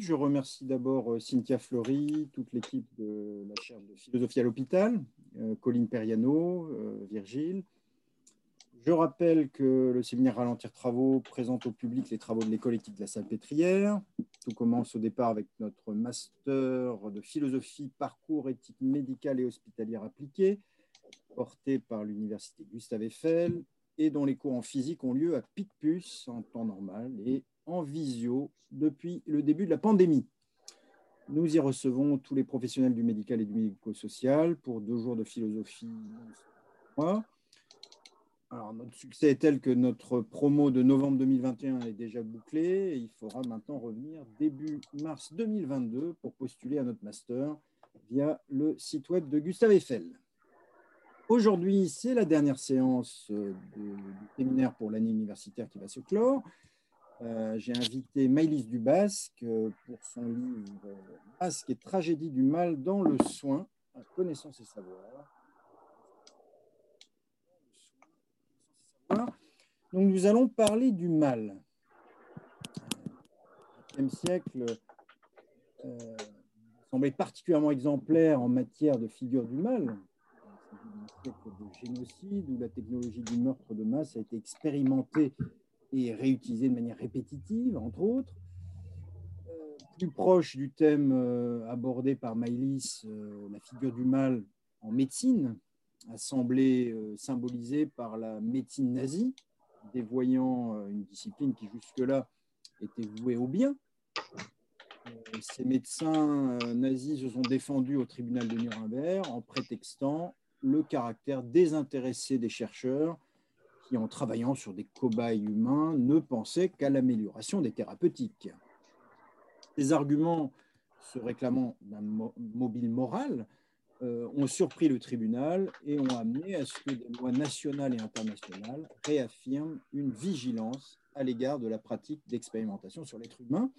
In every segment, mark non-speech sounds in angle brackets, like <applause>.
Je remercie d'abord euh, Cynthia Fleury, toute l'équipe de la chaire de philosophie à l'hôpital, euh, Colline Periano, euh, Virgile. Je rappelle que le séminaire Ralentir Travaux présente au public les travaux de l'école éthique de la Salpêtrière. Tout commence au départ avec notre master de philosophie, parcours éthique médicale et hospitalière appliquée, porté par l'université Gustave Eiffel et dont les cours en physique ont lieu à Picpus en temps normal et en visio depuis le début de la pandémie. Nous y recevons tous les professionnels du médical et du médico-social pour deux jours de philosophie. Alors, notre succès est tel que notre promo de novembre 2021 est déjà bouclée. il faudra maintenant revenir début mars 2022 pour postuler à notre master via le site web de Gustave Eiffel. Aujourd'hui, c'est la dernière séance euh, du séminaire pour l'année universitaire qui va se clore. Euh, j'ai invité Maëlys Dubasque euh, pour son livre Masque et tragédie du mal dans le soin, connaissance et savoir. Donc nous allons parler du mal. Le siècle euh, semblait particulièrement exemplaire en matière de figure du mal. Un siècle de génocide où la technologie du meurtre de masse a été expérimentée et réutilisé de manière répétitive, entre autres. Euh, plus proche du thème euh, abordé par Maïlis, euh, la figure du mal en médecine, a semblé symbolisée par la médecine nazie, dévoyant une discipline qui jusque-là était vouée au bien. Ces médecins nazis se sont défendus au tribunal de Nuremberg en prétextant le caractère désintéressé des chercheurs qui, en travaillant sur des cobayes humains, ne pensaient qu'à l'amélioration des thérapeutiques. Ces arguments, se réclamant d'un mobile moral, euh, ont surpris le tribunal et ont amené à ce que des lois nationales et internationales réaffirment une vigilance à l'égard de la pratique d'expérimentation sur l'être humain.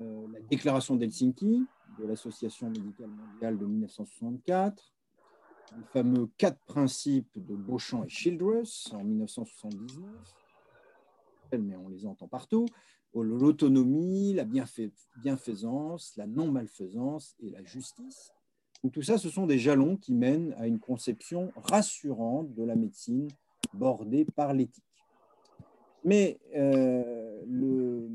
Euh, la déclaration d'Helsinki de l'Association médicale mondiale de 1964, les fameux quatre principes de Beauchamp et Childress en 1979, mais on les entend partout, l'autonomie, la bienfaisance, la non-malfaisance et la justice. tout ça, ce sont des jalons qui mènent à une conception rassurante de la médecine bordée par l'éthique. Mais euh, le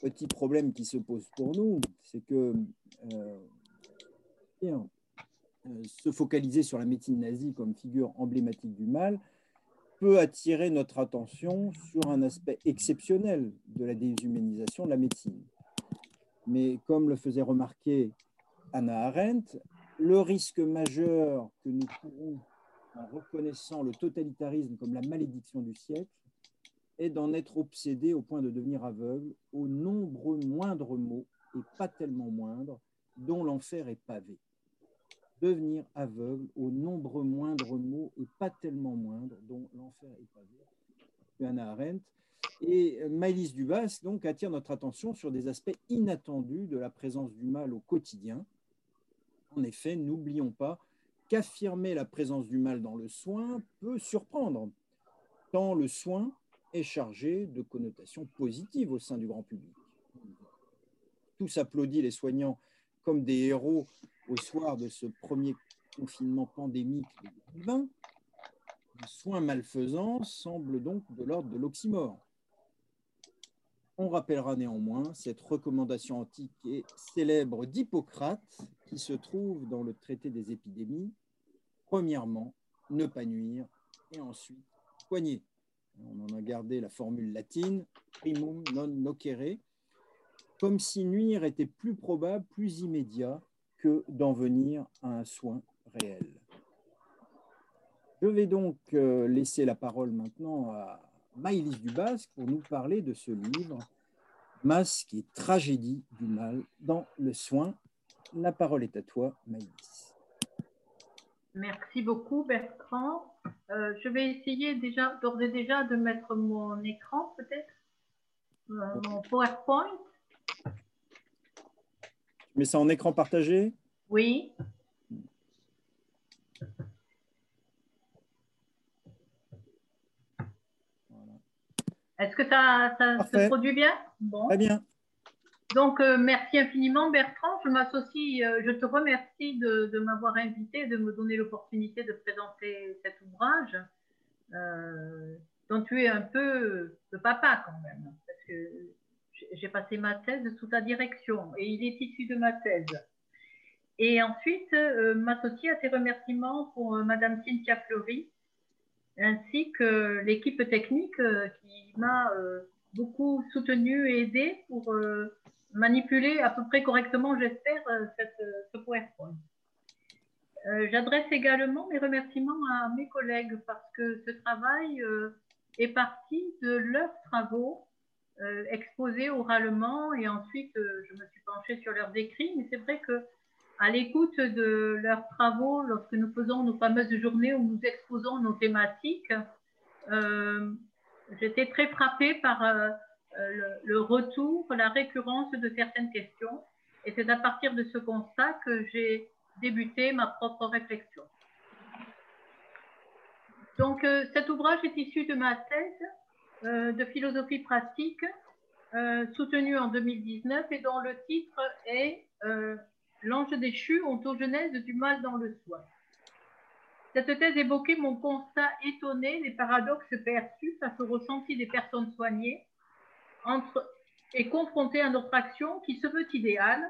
petit problème qui se pose pour nous, c'est que euh, se focaliser sur la médecine nazie comme figure emblématique du mal peut attirer notre attention sur un aspect exceptionnel de la déshumanisation de la médecine. Mais comme le faisait remarquer Anna Arendt, le risque majeur que nous courons en reconnaissant le totalitarisme comme la malédiction du siècle est d'en être obsédé au point de devenir aveugle aux nombreux moindres mots, et pas tellement moindres, dont l'enfer est pavé devenir aveugle aux nombreux moindres mots et pas tellement moindres, dont l'enfer est pavé. Anna Arendt. Et Maëlys Dubas donc attire notre attention sur des aspects inattendus de la présence du mal au quotidien. En effet, n'oublions pas qu'affirmer la présence du mal dans le soin peut surprendre, tant le soin est chargé de connotations positives au sein du grand public. Tous applaudit les soignants comme des héros au soir de ce premier confinement pandémique de 2020, le soin malfaisant semble donc de l'ordre de l'oxymore. On rappellera néanmoins cette recommandation antique et célèbre d'Hippocrate qui se trouve dans le traité des épidémies. Premièrement, ne pas nuire et ensuite soigner. On en a gardé la formule latine primum non nocere, comme si nuire était plus probable, plus immédiat que d'en venir à un soin réel. Je vais donc euh, laisser la parole maintenant à Maïlis Dubasque pour nous parler de ce livre, Masque et tragédie du mal dans le soin. La parole est à toi, Maïlis. Merci beaucoup, Bertrand. Euh, je vais essayer déjà, d'ores et déjà, de mettre mon écran, peut-être, euh, mon PowerPoint. Mais ça en écran partagé? Oui. Est-ce que ça, se produit bien? Bon. Très bien. Donc, euh, merci infiniment, Bertrand. Je m'associe, euh, je te remercie de, m'avoir invité, de me donner l'opportunité de présenter cet ouvrage, euh, dont tu es un peu le papa quand même, parce que j'ai passé ma thèse sous ta direction et il est issu de ma thèse. Et ensuite, m'associer à tes remerciements pour Madame Cynthia Fleury, ainsi que l'équipe technique qui m'a beaucoup soutenu et aidé pour manipuler à peu près correctement, j'espère, euh, euh, ce PowerPoint. Euh, j'adresse également mes remerciements à mes collègues parce que ce travail est parti de leurs travaux exposés oralement et ensuite je me suis penchée sur leurs écrits. Mais c'est vrai que à l'écoute de leurs travaux, lorsque nous faisons nos fameuses journées où nous exposons nos thématiques, j'étais très frappée par euh, le, retour, la récurrence de certaines questions. Et c'est à partir de ce constat que j'ai débuté ma propre réflexion. Donc, euh, cet ouvrage est issu de ma thèse euh, de philosophie pratique, soutenue en 2019 et dont le titre est L'ange déchu, ontogenèse du mal dans le soi. Cette thèse évoquait mon constat étonné des paradoxes perçus face au ressenti des personnes soignées entre, est confronté à notre action qui se veut idéale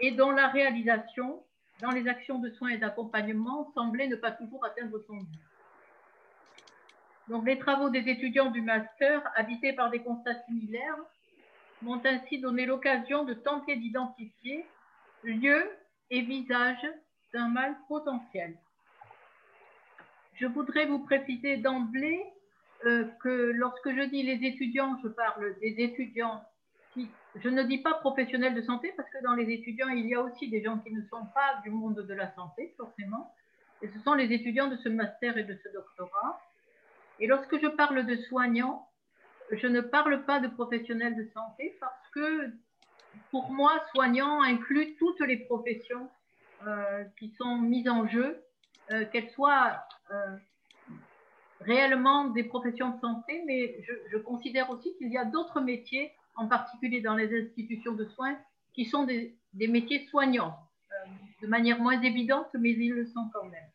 et dont la réalisation dans les actions de soins et d'accompagnement semblait ne pas toujours atteindre son but. Donc, les travaux des étudiants du master, habités par des constats similaires, m'ont ainsi donné l'occasion de tenter d'identifier lieu et visage d'un mal potentiel. Je voudrais vous préciser d'emblée euh, que lorsque je dis les étudiants, je parle des étudiants qui, je ne dis pas professionnels de santé, parce que dans les étudiants, il y a aussi des gens qui ne sont pas du monde de la santé, forcément. Et ce sont les étudiants de ce master et de ce doctorat. Et lorsque je parle de soignants, je ne parle pas de professionnels de santé parce que pour moi, soignant inclut toutes les professions euh, qui sont mises en jeu, euh, qu'elles soient réellement des professions de santé, mais je, considère aussi qu'il y a d'autres métiers, en particulier dans les institutions de soins, qui sont des, métiers soignants, euh, de manière moins évidente, mais ils le sont quand même.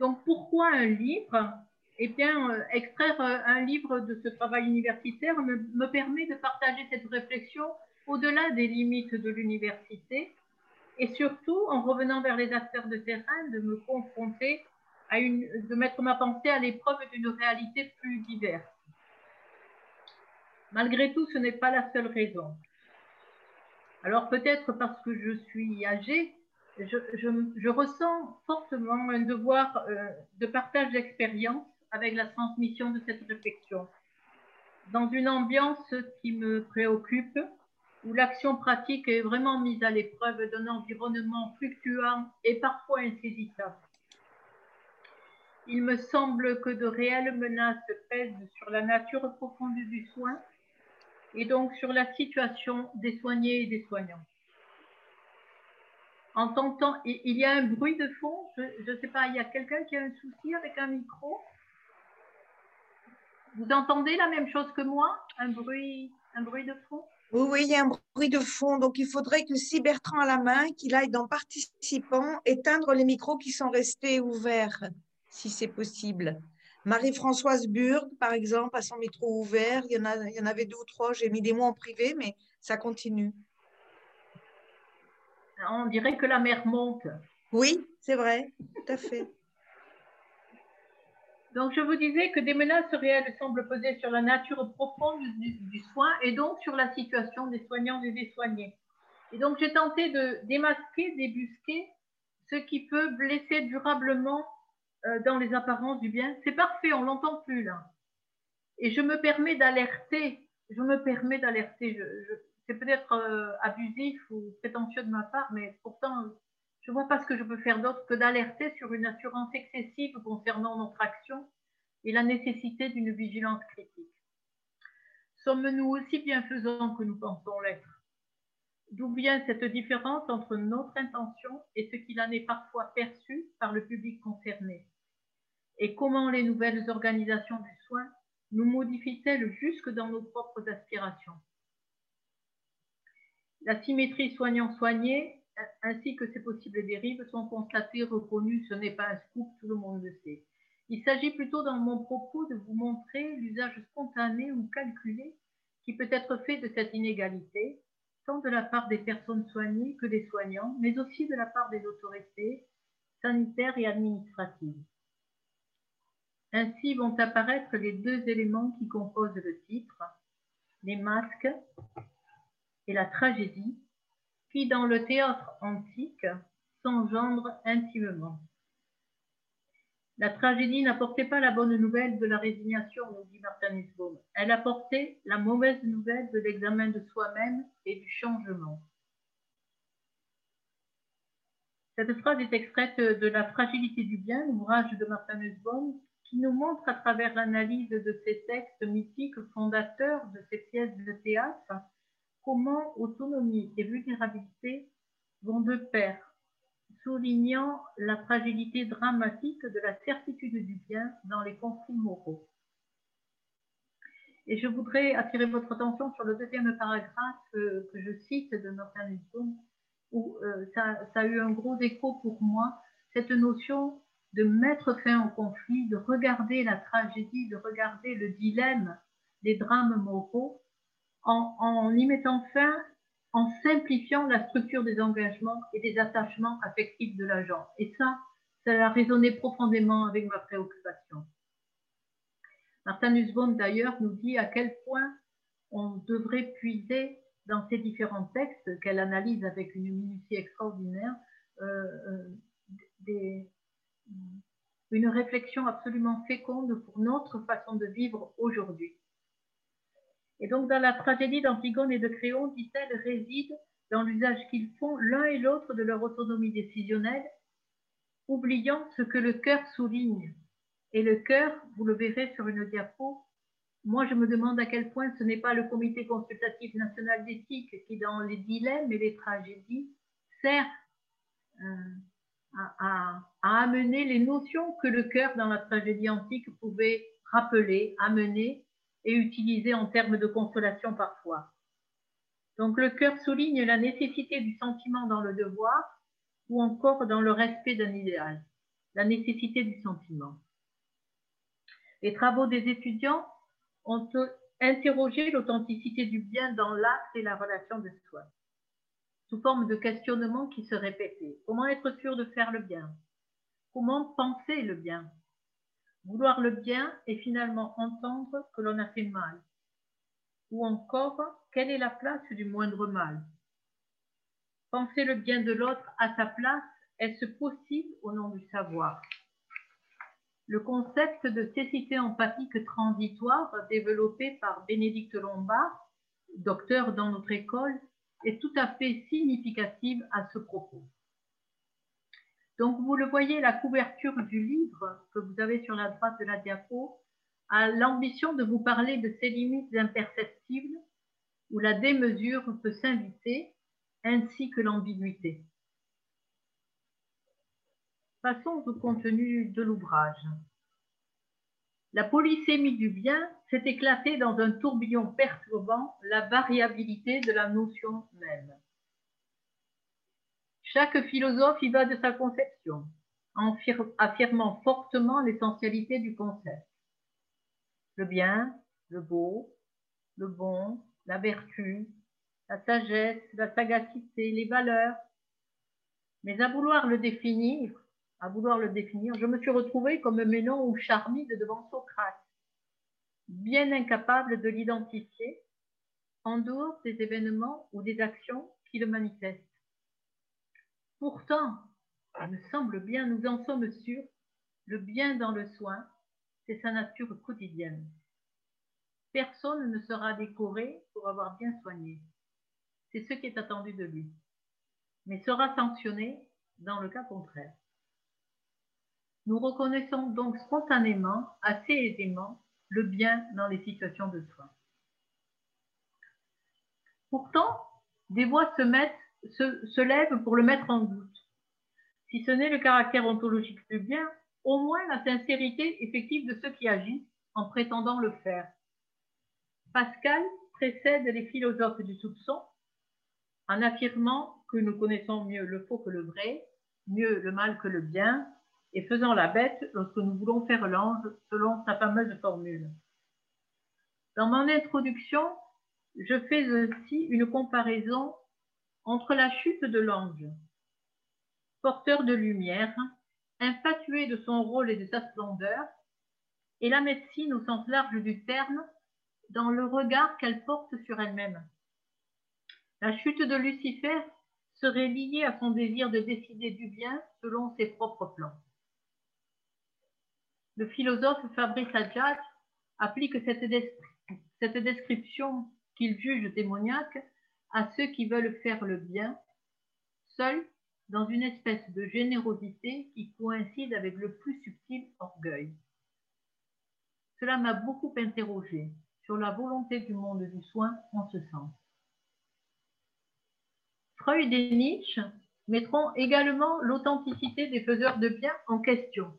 Donc pourquoi un livre? Eh bien, euh, extraire euh, un livre de ce travail universitaire me, me permet de partager cette réflexion au-delà des limites de l'université et surtout, en revenant vers les acteurs de terrain, de me confronter de mettre ma pensée à l'épreuve d'une réalité plus diverse. Malgré tout, ce n'est pas la seule raison. Alors peut-être parce que je suis âgée, je, ressens fortement un devoir euh, de partage d'expérience avec la transmission de cette réflexion. Dans une ambiance qui me préoccupe, où l'action pratique est vraiment mise à l'épreuve d'un environnement fluctuant et parfois insaisissable. Il me semble que de réelles menaces pèsent sur la nature profonde du soin et donc sur la situation des soignés et des soignants. En tentant, il y a un bruit de fond, je ne sais pas, il y a quelqu'un qui a un souci avec un micro Vous entendez la même chose que moi? Un bruit, un bruit de fond? Oui, oui, il y a un bruit de fond. Donc, il faudrait que si Bertrand a la main, qu'il aille dans participants, éteindre les micros qui sont restés ouverts si c'est possible. Marie-Françoise Burg, par exemple, a son micro ouvert. Il y, en a, il y en avait deux ou trois. J'ai mis des mots en privé, mais ça continue. On dirait que la mer monte. Oui, c'est vrai, tout à fait. Donc, je vous disais que des menaces réelles semblent peser sur la nature profonde du, du soin et donc sur la situation des soignants et des soignés. Et donc, j'ai tenté de démasquer, débusquer ce qui peut blesser durablement euh, dans les apparences du bien. C'est parfait, on l'entend plus là. Et je me permets d'alerter, je me permets d'alerter. C'est peut-être euh, abusif ou prétentieux de ma part, mais pourtant, je ne vois pas ce que je peux faire d'autre que d'alerter sur une assurance excessive concernant notre action et la nécessité d'une vigilance critique. Sommes-nous aussi bienfaisants que nous pensons l'être? D'où vient cette différence entre notre intention et ce qu'il en est parfois perçu par le public concerné? Et comment les nouvelles organisations du soin nous modifient-elles jusque dans nos propres aspirations? La symétrie soignant-soigné, ainsi que ses possibles dérives, sont constatées, reconnues. Ce n'est pas un scoop, tout le monde le sait. Il s'agit plutôt dans mon propos de vous montrer l'usage spontané ou calculé qui peut être fait de cette inégalité, tant de la part des personnes soignées que des soignants, mais aussi de la part des autorités sanitaires et administratives. Ainsi vont apparaître les deux éléments qui composent le titre, les masques et la tragédie, qui dans le théâtre antique s'engendrent intimement. La tragédie n'apportait pas la bonne nouvelle de la résignation, nous dit Martin Nussbaum. Elle apportait la mauvaise nouvelle de l'examen de soi-même et du changement. Cette phrase est extraite de La fragilité du bien, l'ouvrage de Martin Nussbaum, qui nous montre à travers l'analyse de ces textes mythiques fondateurs de ces pièces de théâtre comment autonomie et vulnérabilité vont de pair soulignant la fragilité dramatique de la certitude du bien dans les conflits moraux. Et je voudrais attirer votre attention sur le deuxième paragraphe que, je cite de Luther, où euh, ça, ça, a eu un gros écho pour moi, cette notion de mettre fin au conflit, de regarder la tragédie, de regarder le dilemme des drames moraux, en, y mettant fin en simplifiant la structure des engagements et des attachements affectifs de l'agent. Et ça, ça a résonné profondément avec ma préoccupation. Martin Nussbaum, d'ailleurs, nous dit à quel point on devrait puiser dans ces différents textes qu'elle analyse avec une minutie extraordinaire euh, euh, une réflexion absolument féconde pour notre façon de vivre aujourd'hui. Et donc, dans la tragédie d'Antigone et de Créon, dit-elle, réside dans l'usage qu'ils font l'un et l'autre de leur autonomie décisionnelle, oubliant ce que le cœur souligne. Et le cœur, vous le verrez sur une diapo, moi je me demande à quel point ce n'est pas le Comité consultatif national d'éthique qui, dans les dilemmes et les tragédies, sert euh, à, à amener les notions que le cœur, dans la tragédie antique, pouvait rappeler, amener et utilisé en termes de consolation parfois. Donc le cœur souligne la nécessité du sentiment dans le devoir ou encore dans le respect d'un idéal, la nécessité du sentiment. Les travaux des étudiants ont interrogé l'authenticité du bien dans l'acte et la relation de soi, sous forme de questionnements qui se répétaient. Comment être sûr de faire le bien? Comment penser le bien? Vouloir le bien et finalement entendre que l'on a fait mal. Ou encore, quelle est la place du moindre mal? Penser le bien de l'autre à sa place, est-ce possible au nom du savoir? Le concept de cécité empathique transitoire développé par Bénédicte Lombard, docteur dans notre école, est tout à fait significatif à ce propos. Donc, vous le voyez, la couverture du livre que vous avez sur la droite de la diapo a l'ambition de vous parler de ces limites imperceptibles où la démesure peut s'inviter, ainsi que l'ambiguïté. Passons au contenu de l'ouvrage. La polysémie du bien s'est éclatée dans un tourbillon perturbant la variabilité de la notion même. Chaque philosophe y va de sa conception, en affirmant fortement l'essentialité du concept. Le bien, le beau, le bon, la vertu, la sagesse, la sagacité, les valeurs. Mais à vouloir le définir, à vouloir le définir, je me suis retrouvée comme Ménon ou Charmide devant Socrate, bien incapable de l'identifier en dehors des événements ou des actions qui le manifestent. Pourtant, il me semble bien, nous en sommes sûrs, le bien dans le soin, c'est sa nature quotidienne. Personne ne sera décoré pour avoir bien soigné. C'est ce qui est attendu de lui, mais sera sanctionné dans le cas contraire. Nous reconnaissons donc spontanément, assez aisément, le bien dans les situations de soins. Pourtant, des voix se mettent se, lève pour le mettre en doute. Si ce n'est le caractère ontologique du bien, au moins la sincérité effective de ceux qui agissent en prétendant le faire. Pascal précède les philosophes du soupçon en affirmant que nous connaissons mieux le faux que le vrai, mieux le mal que le bien, et faisant la bête lorsque nous voulons faire l'ange, selon sa fameuse formule. Dans mon introduction, je fais aussi une comparaison entre la chute de l'ange, porteur de lumière, infatué de son rôle et de sa splendeur, et la médecine au sens large du terme, dans le regard qu'elle porte sur elle-même. La chute de Lucifer serait liée à son désir de décider du bien selon ses propres plans. Le philosophe Fabrice Adjad applique cette description qu'il juge démoniaque à ceux qui veulent faire le bien, seuls dans une espèce de générosité qui coïncide avec le plus subtil orgueil. Cela m'a beaucoup interrogé sur la volonté du monde du soin en ce sens. Freud et Nietzsche mettront également l'authenticité des faiseurs de bien en question,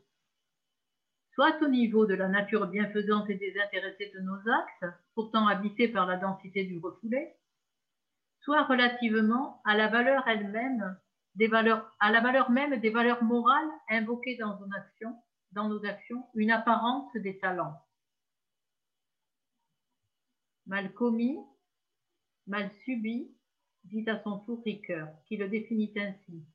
soit au niveau de la nature bienfaisante et désintéressée de nos actes, pourtant habités par la densité du refoulé, soit relativement à la valeur elle-même des valeurs, à la valeur même des valeurs morales invoquées dans nos actions, dans nos actions, une apparence des talents. Mal commis, mal subi, dit à son tour Ricoeur, qui le définit ainsi.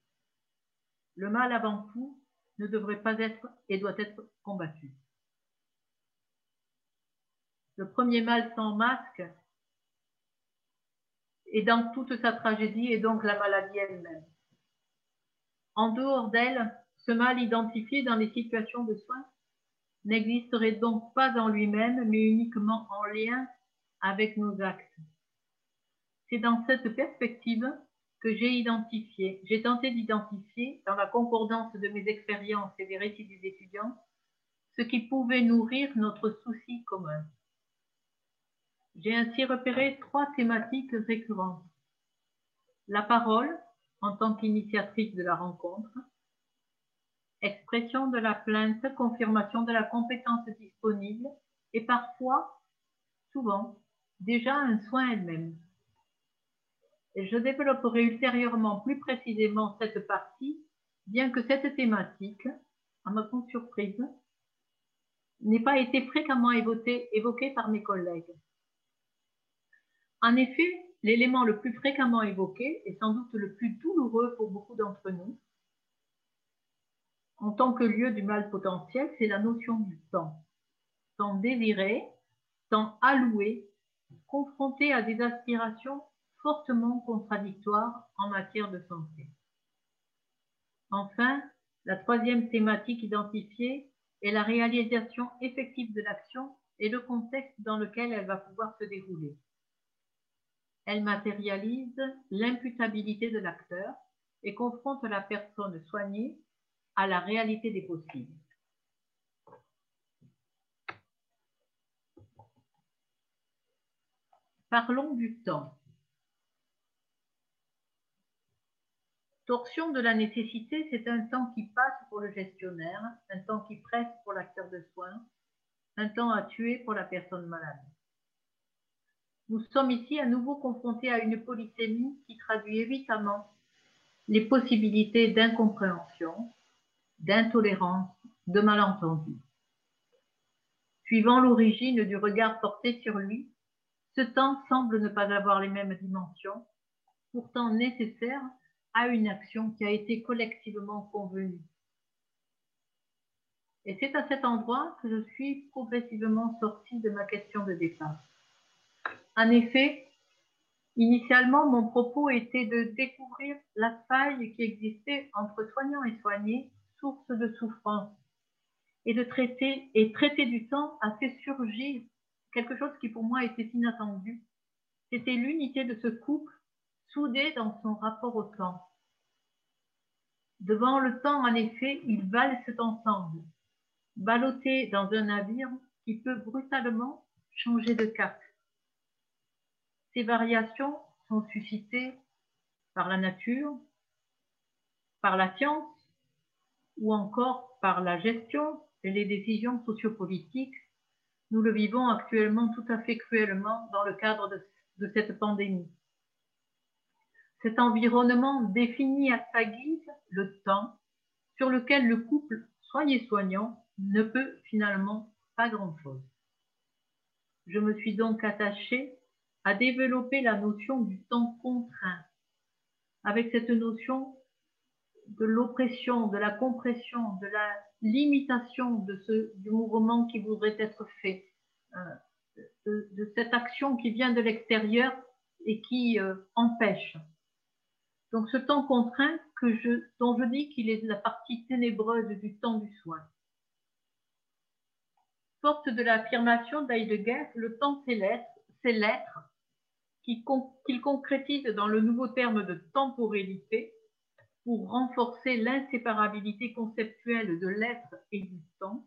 Le mal avant tout ne devrait pas être et doit être combattu. Le premier mal sans masque est dans toute sa tragédie et donc la maladie elle-même. En dehors d'elle, ce mal identifié dans les situations de soins n'existerait donc pas en lui-même, mais uniquement en lien avec nos actes. C'est dans cette perspective que j'ai identifié, j'ai tenté d'identifier, dans la concordance de mes expériences et des récits des étudiants, ce qui pouvait nourrir notre souci commun. J'ai ainsi repéré trois thématiques récurrentes. La parole, en tant qu'initiatrice de la rencontre, expression de la plainte, confirmation de la compétence disponible et parfois, souvent, déjà un soin elle-même. Je développerai ultérieurement plus précisément cette partie, bien que cette thématique, à ma grande surprise, n'ait pas été fréquemment évoquée, évoquée par mes collègues. En effet, l'élément le plus fréquemment évoqué et sans doute le plus douloureux pour beaucoup d'entre nous, en tant que lieu du mal potentiel, c'est la notion du temps. Temps désiré, temps alloué, confronté à des aspirations fortement contradictoires en matière de santé. Enfin, la troisième thématique identifiée est la réalisation effective de l'action et le contexte dans lequel elle va pouvoir se dérouler. Elle matérialise l'imputabilité de l'acteur et confronte la personne soignée à la réalité des possibles. Parlons du temps. Torsion de la nécessité, c'est un temps qui passe pour le gestionnaire, un temps qui presse pour l'acteur de soins, un temps à tuer pour la personne malade. Nous sommes ici à nouveau confrontés à une polysémie qui traduit évidemment les possibilités d'incompréhension, d'intolérance, de malentendu. Suivant l'origine du regard porté sur lui, ce temps semble ne pas avoir les mêmes dimensions, pourtant nécessaires à une action qui a été collectivement convenue. Et c'est à cet endroit que je suis progressivement sortie de ma question de départ. En effet, initialement, mon propos était de découvrir la faille qui existait entre soignants et soignés, source de souffrance, et de traiter, et traiter du temps a fait surgir quelque chose qui pour moi était inattendu. C'était l'unité de ce couple soudé dans son rapport au temps. Devant le temps, en effet, ils valsent ensemble, ballottés dans un navire qui peut brutalement changer de cap. Ces variations sont suscitées par la nature, par la science ou encore par la gestion et les décisions sociopolitiques. Nous le vivons actuellement tout à fait cruellement dans le cadre de, cette pandémie. cet environnement définit à sa guise le temps sur lequel le couple soigné-soignant ne peut finalement pas grand-chose. Je me suis donc attachée à développer la notion du temps contraint, avec cette notion de l'oppression, de la compression, de la limitation de ce, du mouvement qui voudrait être fait, euh, de, cette action qui vient de l'extérieur et qui euh, empêche. Donc ce temps contraint que je, dont je dis qu'il est la partie ténébreuse du temps du soin. Forte de l'affirmation d'Heidegger, le temps c'est l'être, c'est l'être qu'il concrétise dans le nouveau terme de temporalité pour renforcer l'inséparabilité conceptuelle de l'être temps,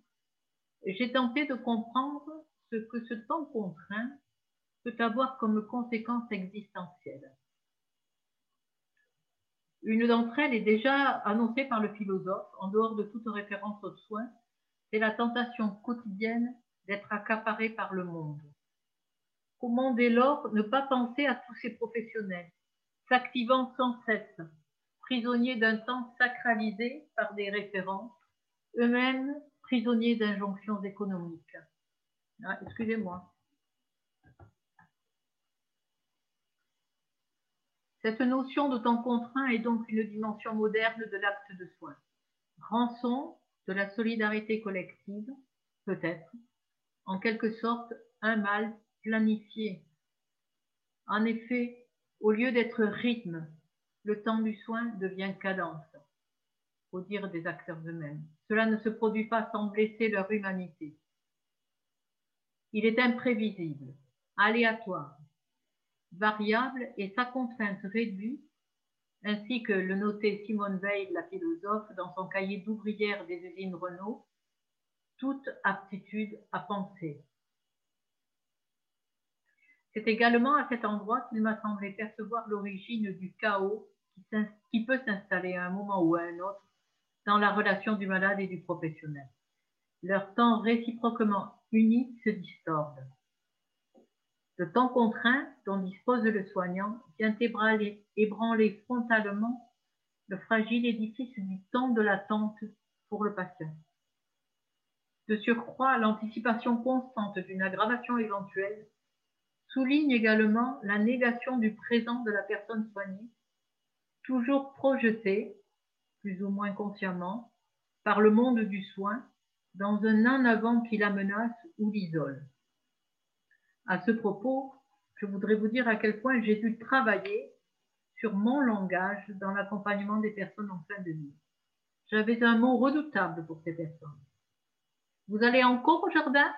j'ai tenté de comprendre ce que ce temps contraint peut avoir comme conséquence existentielle. Une d'entre elles est déjà annoncée par le philosophe, en dehors de toute référence au soin, c'est la tentation quotidienne d'être accaparé par le monde. Comment dès lors ne pas penser à tous ces professionnels, s'activant sans cesse, prisonniers d'un temps sacralisé par des références, eux-mêmes prisonniers d'injonctions économiques. Ah, excusez-moi. Cette notion de temps contraint est donc une dimension moderne de l'acte de soin. Rançon de la solidarité collective, peut-être, en quelque sorte un mal planifié. En effet, au lieu d'être rythme, le temps du soin devient cadence, au dire des acteurs eux-mêmes. Cela ne se produit pas sans blesser leur humanité. Il est imprévisible, aléatoire, variable et sa contrainte réduite, ainsi que le notait Simone Veil, la philosophe, dans son cahier d'ouvrière des usines Renault, toute aptitude à penser. C'est également à cet endroit qu'il m'a semblé percevoir l'origine du chaos qui, peut s'installer à un moment ou à un autre dans la relation du malade et du professionnel. Leur temps réciproquement unis se distorde. Le temps contraint dont dispose le soignant vient ébranler frontalement le fragile édifice du temps de l'attente pour le patient. De surcroît, l'anticipation constante d'une aggravation éventuelle souligne également la négation du présent de la personne soignée toujours projeté, plus ou moins consciemment, par le monde du soin dans un en avant qui la menace ou l'isole. À ce propos, je voudrais vous dire à quel point j'ai dû travailler sur mon langage dans l'accompagnement des personnes en fin de vie. J'avais un mot redoutable pour ces personnes. Vous allez encore au jardin?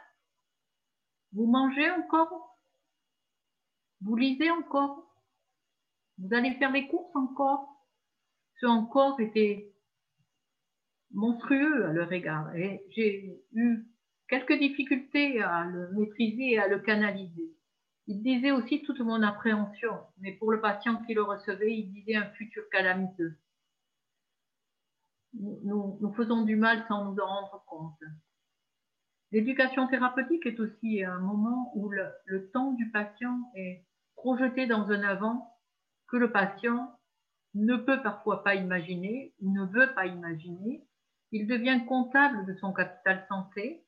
Vous mangez encore? Vous lisez encore vous allez faire les courses encore Ce encore était monstrueux à leur égard. Et j'ai eu quelques difficultés à le maîtriser et à le canaliser. Il disait aussi toute mon appréhension, mais pour le patient qui le recevait, il disait un futur calamiteux. Nous, faisons du mal sans nous en rendre compte. L'éducation thérapeutique est aussi un moment où le temps du patient est projeté dans un avant que le patient ne peut parfois pas imaginer ne veut pas imaginer. Il devient comptable de son capital santé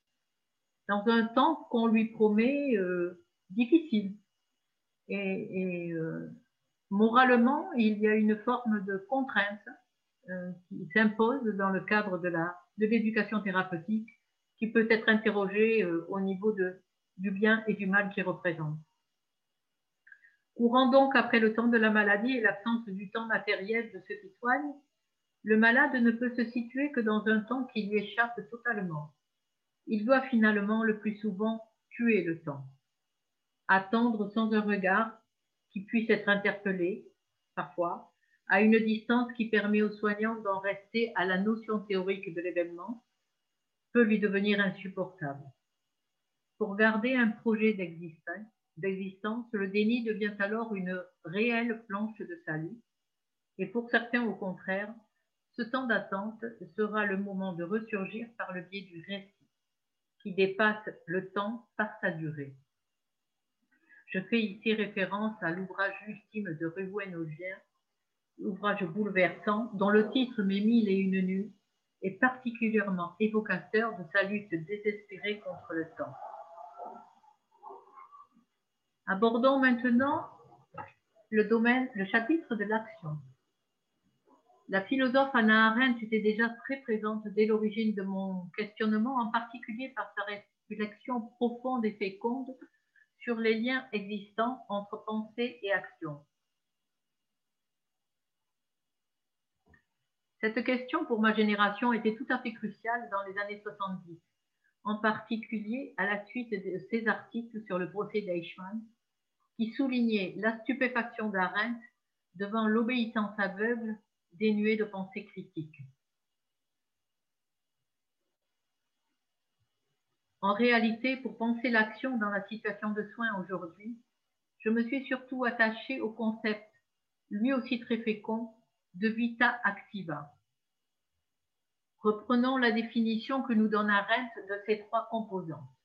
dans un temps qu'on lui promet euh, difficile. Et, euh, moralement, il y a une forme de contrainte euh, qui s'impose dans le cadre de l'éducation thérapeutique qui peut être interrogée au niveau du bien et du mal qu'il représente. Courant donc après le temps de la maladie et l'absence du temps matériel de ceux qui soignent, le malade ne peut se situer que dans un temps qui lui échappe totalement. Il doit finalement le plus souvent tuer le temps, attendre sans un regard qui puisse être interpellé, parfois, à une distance qui permet au soignant d'en rester à la notion théorique de l'événement, peut lui devenir insupportable. Pour garder un projet d'existence, d'existence, le déni devient alors une réelle planche de salut. Et pour certains, au contraire, ce temps d'attente sera le moment de ressurgir par le biais du récit, qui dépasse le temps par sa durée. Je fais ici référence à l'ouvrage ultime de Ruguen Augier, ouvrage bouleversant dont le titre Mes mille et une nuits est particulièrement évocateur de sa lutte désespérée contre le temps. Abordons maintenant le chapitre de l'action. La philosophe Anna Arendt était déjà très présente dès l'origine de mon questionnement, en particulier par sa réflexion profonde et féconde sur les liens existants entre pensée et action. Cette question pour ma génération était tout à fait cruciale dans les années 70, en particulier à la suite de ses articles sur le procès d'Eichmann, qui soulignait la stupéfaction d'Arendt devant l'obéissance aveugle dénuée de pensée critique. En réalité, pour penser l'action dans la situation de soins aujourd'hui, je me suis surtout attachée au concept, lui aussi très fécond, de vita activa. Reprenons la définition que nous donne Arendt de ces trois composantes.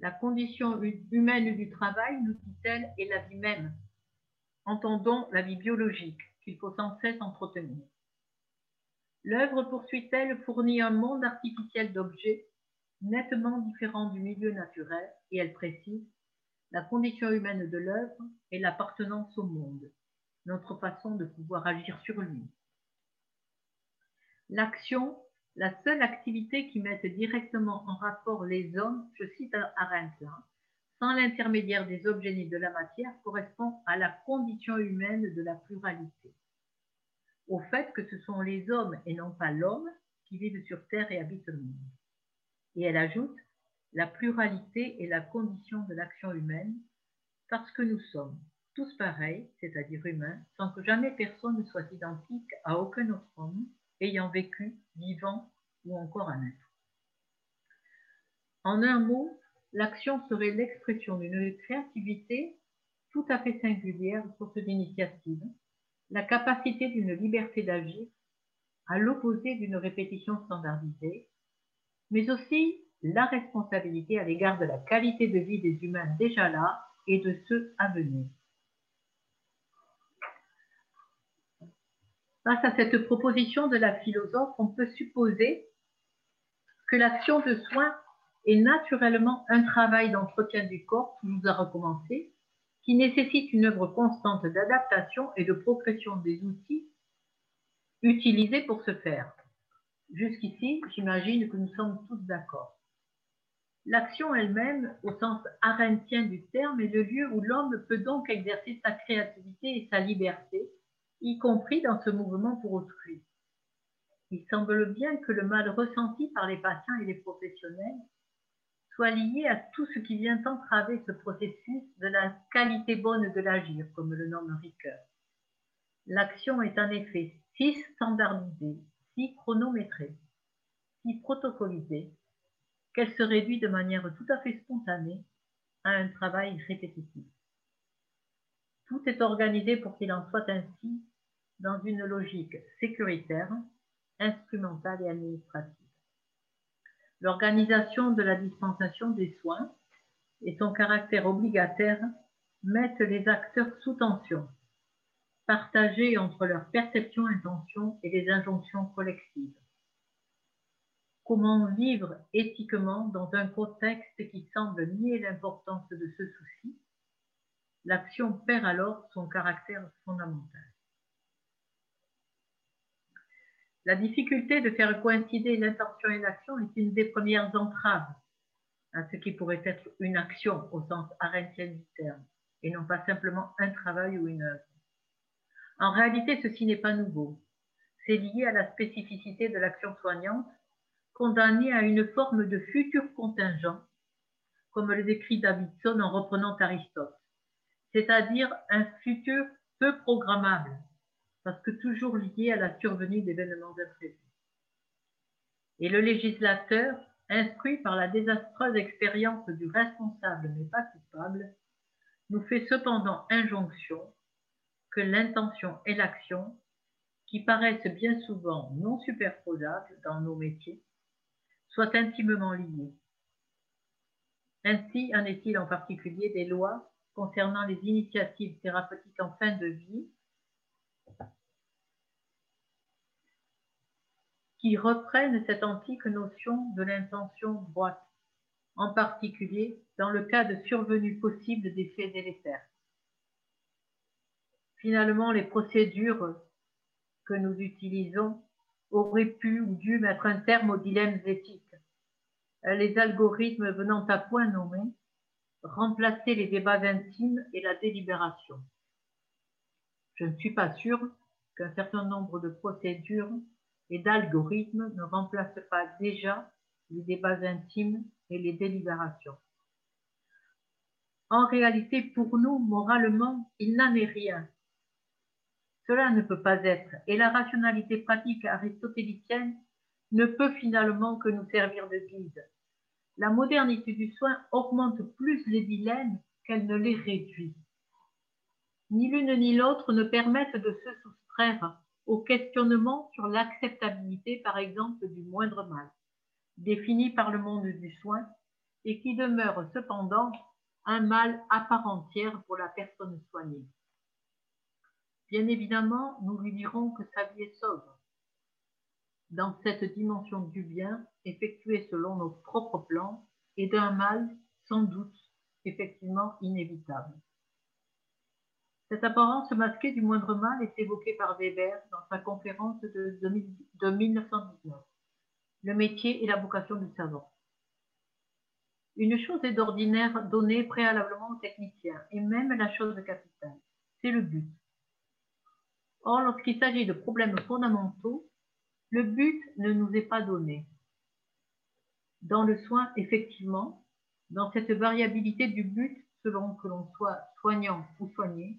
La condition humaine du travail, nous dit-elle, est la vie même. Entendons la vie biologique qu'il faut sans cesse entretenir. L'œuvre, poursuit-elle, fournit un monde artificiel d'objets nettement différents du milieu naturel et elle précise la condition humaine de l'œuvre est l'appartenance au monde, notre façon de pouvoir agir sur lui. L'action, la seule activité qui mette directement en rapport les hommes, je cite Arendt là, sans l'intermédiaire des objets ni de la matière, correspond à la condition humaine de la pluralité. Au fait que ce sont les hommes et non pas l'homme qui vivent sur Terre et habitent le monde. Et elle ajoute, la pluralité est la condition de l'action humaine parce que nous sommes tous pareils, c'est-à-dire humains, sans que jamais personne ne soit identique à aucun autre homme, ayant vécu, vivant ou encore un être. En un mot, l'action serait l'expression d'une créativité tout à fait singulière, source d'initiative, la capacité d'une liberté d'agir, à l'opposé d'une répétition standardisée, mais aussi la responsabilité à l'égard de la qualité de vie des humains déjà là et de ceux à venir. Face à cette proposition de la philosophe, on peut supposer que l'action de soin est naturellement un travail d'entretien du corps qui nous a recommencé, qui nécessite une œuvre constante d'adaptation et de progression des outils utilisés pour ce faire. Jusqu'ici, j'imagine que nous sommes tous d'accord. L'action elle-même, au sens arendtien du terme, est le lieu où l'homme peut donc exercer sa créativité et sa liberté, y compris dans ce mouvement pour autrui. Il semble bien que le mal ressenti par les patients et les professionnels soit lié à tout ce qui vient entraver ce processus de la qualité bonne de l'agir, comme le nomme Ricoeur. L'action est en effet si standardisée, si chronométrée, si protocolisée, qu'elle se réduit de manière tout à fait spontanée à un travail répétitif. Tout est organisé pour qu'il en soit ainsi dans une logique sécuritaire, instrumentale et administrative. L'organisation de la dispensation des soins et son caractère obligataire mettent les acteurs sous tension, partagés entre leur perception intention et les injonctions collectives. Comment vivre éthiquement dans un contexte qui semble nier l'importance de ce souci? L'action perd alors son caractère fondamental. La difficulté de faire coïncider l'intention et l'action est une des premières entraves à ce qui pourrait être une action au sens arendtien du terme, et non pas simplement un travail ou une œuvre. En réalité, ceci n'est pas nouveau. C'est lié à la spécificité de l'action soignante, condamnée à une forme de futur contingent, comme le décrit Davidson en reprenant Aristote, c'est-à-dire un futur peu programmable, parce que toujours lié à la survenue d'événements imprévus. Et le législateur, instruit par la désastreuse expérience du responsable mais pas coupable, nous fait cependant injonction que l'intention et l'action, qui paraissent bien souvent non superposables dans nos métiers, soient intimement liées. Ainsi en est-il en particulier des lois concernant les initiatives thérapeutiques en fin de vie qui reprennent cette antique notion de l'intention droite, en particulier dans le cas de survenue possible d'effets délétères. Finalement, les procédures que nous utilisons auraient pu ou dû mettre un terme aux dilemmes éthiques. Les algorithmes venant à point nommé remplacer les débats intimes et la délibération. Je ne suis pas sûre qu'un certain nombre de procédures et d'algorithmes ne remplacent pas déjà les débats intimes et les délibérations. En réalité, pour nous, moralement, il n'en est rien. Cela ne peut pas être, et la rationalité pratique aristotélicienne ne peut finalement que nous servir de guide. La modernité du soin augmente plus les dilemmes qu'elle ne les réduit. Ni l'une ni l'autre ne permettent de se soustraire au questionnement sur l'acceptabilité, par exemple, du moindre mal, défini par le monde du soin, et qui demeure cependant un mal à part entière pour la personne soignée. Bien évidemment, nous lui dirons que sa vie est sauve. Dans cette dimension du bien, effectué selon nos propres plans, et d'un mal, sans doute, effectivement inévitable. Cette apparence masquée du moindre mal est évoquée par Weber dans sa conférence de, de 1919, Le métier et la vocation du savant. Une chose est d'ordinaire donnée préalablement au technicien, et même la chose capitale, c'est le but. Or, lorsqu'il s'agit de problèmes fondamentaux, le but ne nous est pas donné. Dans le soin, effectivement, dans cette variabilité du but selon que l'on soit soignant ou soigné,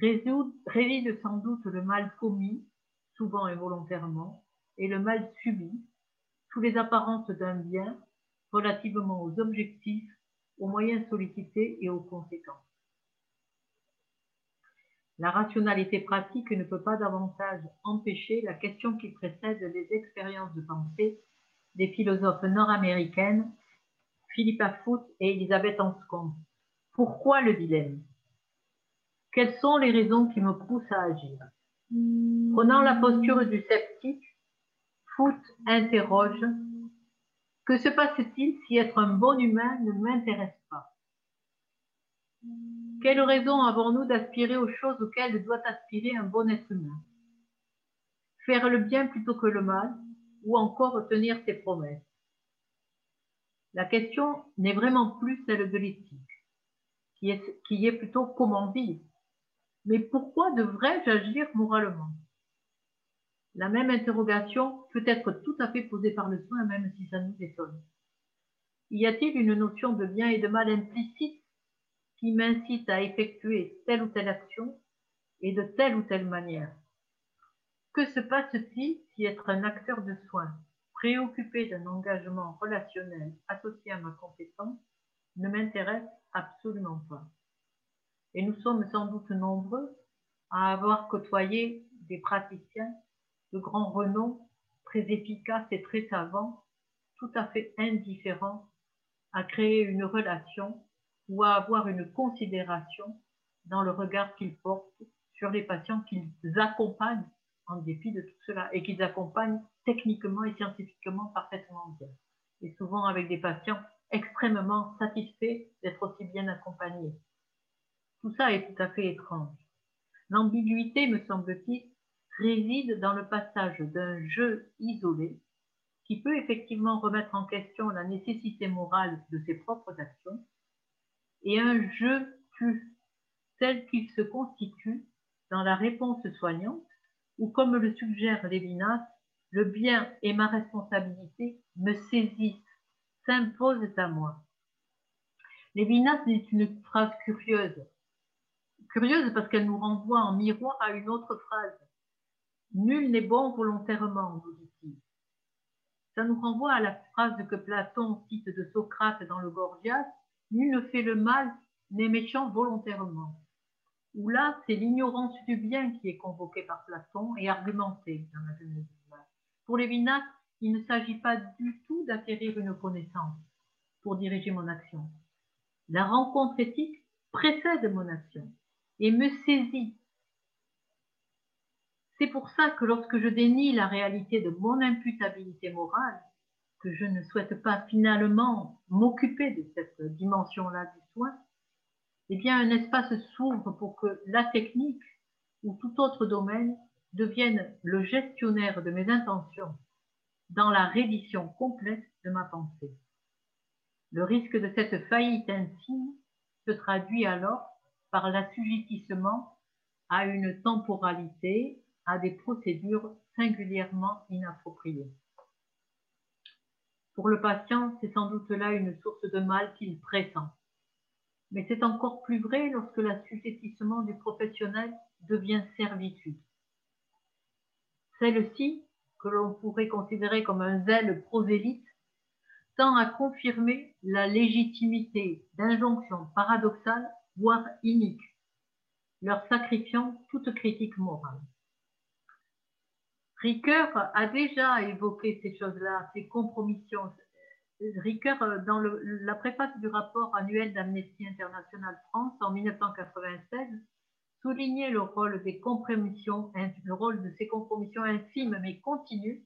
réside sans doute le mal commis, souvent involontairement, et le mal subi, sous les apparences d'un bien, relativement aux objectifs, aux moyens sollicités et aux conséquences. La rationalité pratique ne peut pas davantage empêcher la question qui précède les expériences de pensée des philosophes nord-américaines Philippa Foot et Elisabeth Anscombe. Pourquoi le dilemme? Quelles sont les raisons qui me poussent à agir? Prenant la posture du sceptique, Foot interroge Que se passe-t-il si être un bon humain ne m'intéresse pas? Quelle raison avons-nous d'aspirer aux choses auxquelles doit aspirer un bon être humain? Faire le bien plutôt que le mal, ou encore tenir ses promesses? La question n'est vraiment plus celle de l'éthique, qui est, qui est plutôt comment vivre. Mais pourquoi devrais-je agir moralement? La même interrogation peut être tout à fait posée par le soin, même si ça nous étonne. Y a-t-il une notion de bien et de mal implicite qui m'incite à effectuer telle ou telle action et de telle ou telle manière? Que se passe-t-il si être un acteur de soins, préoccupé d'un engagement relationnel associé à ma compétence, ne m'intéresse absolument pas? Et nous sommes sans doute nombreux à avoir côtoyé des praticiens de grand renom, très efficaces et très savants, tout à fait indifférents à créer une relation ou à avoir une considération dans le regard qu'ils portent sur les patients qu'ils accompagnent en dépit de tout cela et qu'ils accompagnent techniquement et scientifiquement parfaitement bien. Et souvent avec des patients extrêmement satisfaits d'être aussi bien accompagnés. Tout ça est tout à fait étrange. L'ambiguïté, me semble-t-il, réside dans le passage d'un jeu isolé qui peut effectivement remettre en question la nécessité morale de ses propres actions et un jeu plus tel qu'il se constitue dans la réponse soignante, ou comme le suggère Lévinas, le bien et ma responsabilité me saisissent, s'imposent à moi. Lévinas dit une phrase curieuse. Curieuse parce qu'elle nous renvoie en miroir à une autre phrase. Nul n'est bon volontairement, nous dit-il. Ça nous renvoie à la phrase que Platon cite de Socrate dans le Gorgias, Nul ne fait le mal n'est méchant volontairement. Ou là, c'est l'ignorance du bien qui est convoquée par Platon et argumentée dans la Genèse du. Pour Lévinas, il ne s'agit pas du tout d'acquérir une connaissance pour diriger mon action. La rencontre éthique précède mon action et me saisit. C'est pour ça que lorsque je dénie la réalité de mon imputabilité morale, que je ne souhaite pas finalement m'occuper de cette dimension-là du soin, eh bien un espace s'ouvre pour que la technique ou tout autre domaine devienne le gestionnaire de mes intentions dans la reddition complète de ma pensée. Le risque de cette faillite intime se traduit alors par l'assujettissement à une temporalité, à des procédures singulièrement inappropriées. Pour le patient, c'est sans doute là une source de mal qu'il pressent. Mais c'est encore plus vrai lorsque l'assujettissement du professionnel devient servitude. Celle-ci, que l'on pourrait considérer comme un zèle prosélyte, tend à confirmer la légitimité d'injonctions paradoxales, voire iniques, leur sacrifiant toute critique morale. Ricoeur a déjà évoqué ces choses-là, ces compromissions. Ricoeur, dans la préface du rapport annuel d'Amnesty International France en 1996, soulignait le rôle des compromissions, le rôle de ces compromissions infimes mais continues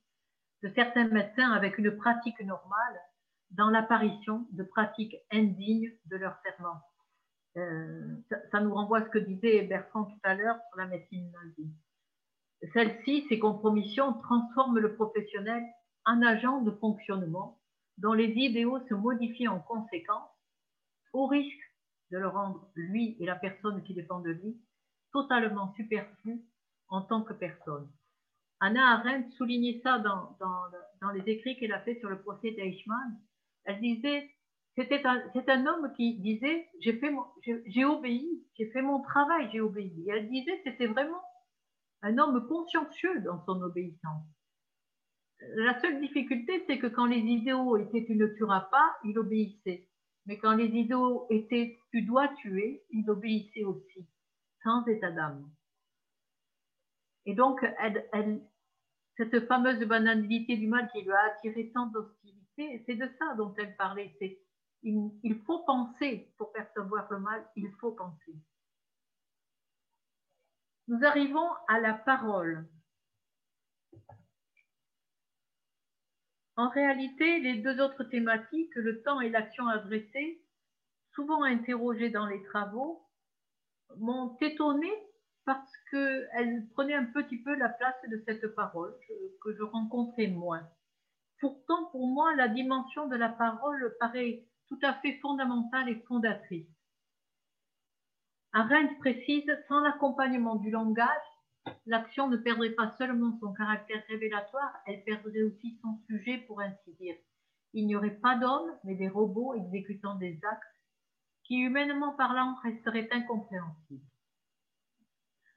de certains médecins avec une pratique normale dans l'apparition de pratiques indignes de leur serment. Euh, ça, nous renvoie à ce que disait Bertrand tout à l'heure sur la médecine nazie. Celle-ci, ces compromissions, transforment le professionnel en agent de fonctionnement dont les idéaux se modifient en conséquence, au risque de le rendre, lui et la personne qui dépend de lui, totalement superflu en tant que personne. Anna Arendt soulignait ça dans les écrits qu'elle a fait sur le procès d'Eichmann. Elle disait, c'était un, c'est un homme qui disait, j'ai fait, j'ai obéi, j'ai fait mon travail, j'ai obéi. Et elle disait, c'était vraiment un homme consciencieux dans son obéissance. La seule difficulté, c'est que quand les idéaux étaient tu ne tueras pas, il obéissait. Mais quand les idéaux étaient tu dois tuer, il obéissait aussi, sans état d'âme. Et donc, elle, cette fameuse banalité du mal qui lui a attiré tant d'hostilité, c'est de ça dont elle parlait. C'est il, faut penser pour percevoir le mal, il faut penser. Nous arrivons à la parole. En réalité, les deux autres thématiques, le temps et l'action adressée, souvent interrogées dans les travaux, m'ont étonnée parce qu'elles prenaient un petit peu la place de cette parole que je rencontrais moins. Pourtant, pour moi, la dimension de la parole paraît tout à fait fondamentale et fondatrice. Arendt précise, sans l'accompagnement du langage, l'action ne perdrait pas seulement son caractère révélatoire, elle perdrait aussi son sujet, pour ainsi dire. Il n'y aurait pas d'hommes, mais des robots exécutant des actes qui, humainement parlant, resteraient incompréhensibles.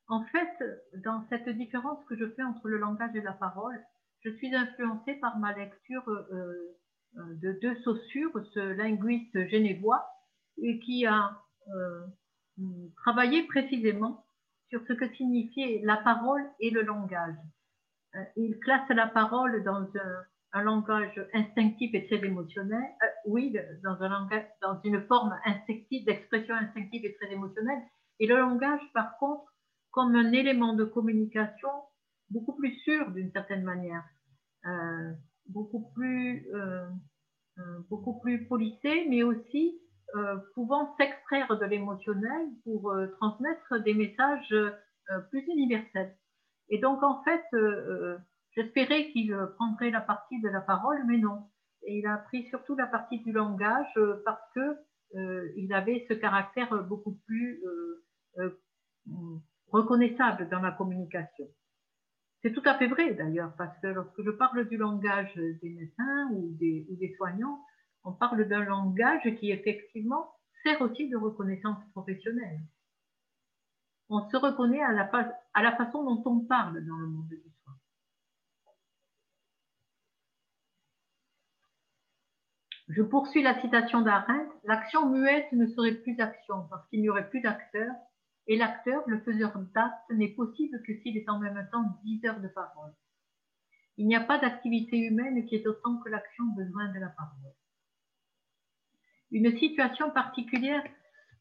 En fait, dans cette différence que je fais entre le langage et la parole, je suis influencée par ma lecture euh, euh de deux Saussure, ce linguiste genevois, et qui a euh, travailler précisément sur ce que signifiait la parole et le langage. Euh, il classe la parole dans un, langage instinctif et très émotionnel, oui, dans, un langage, dans une forme instinctive, d'expression instinctive et très émotionnelle, et le langage, par contre, comme un élément de communication beaucoup plus sûr d'une certaine manière, beaucoup plus euh, euh beaucoup plus polissé, mais aussi euh, pouvant s'extraire de l'émotionnel pour euh, transmettre des messages euh, plus universels. Et donc, en fait, j'espérais qu'il prendrait la partie de la parole, mais non. Et il a pris surtout la partie du langage parce que il avait ce caractère beaucoup plus reconnaissable dans la communication. C'est tout à fait vrai d'ailleurs, parce que lorsque je parle du langage des médecins ou des, soignants, on parle d'un langage qui effectivement sert aussi de reconnaissance professionnelle. On se reconnaît à la, façon dont on parle dans le monde du soin. Je poursuis la citation d'Arendt. L'action muette ne serait plus action parce qu'il n'y aurait plus d'acteur et l'acteur, le faiseur d'acte, n'est possible que s'il est en même temps diseur de parole. Il n'y a pas d'activité humaine qui est autant que l'action besoin de la parole une situation particulière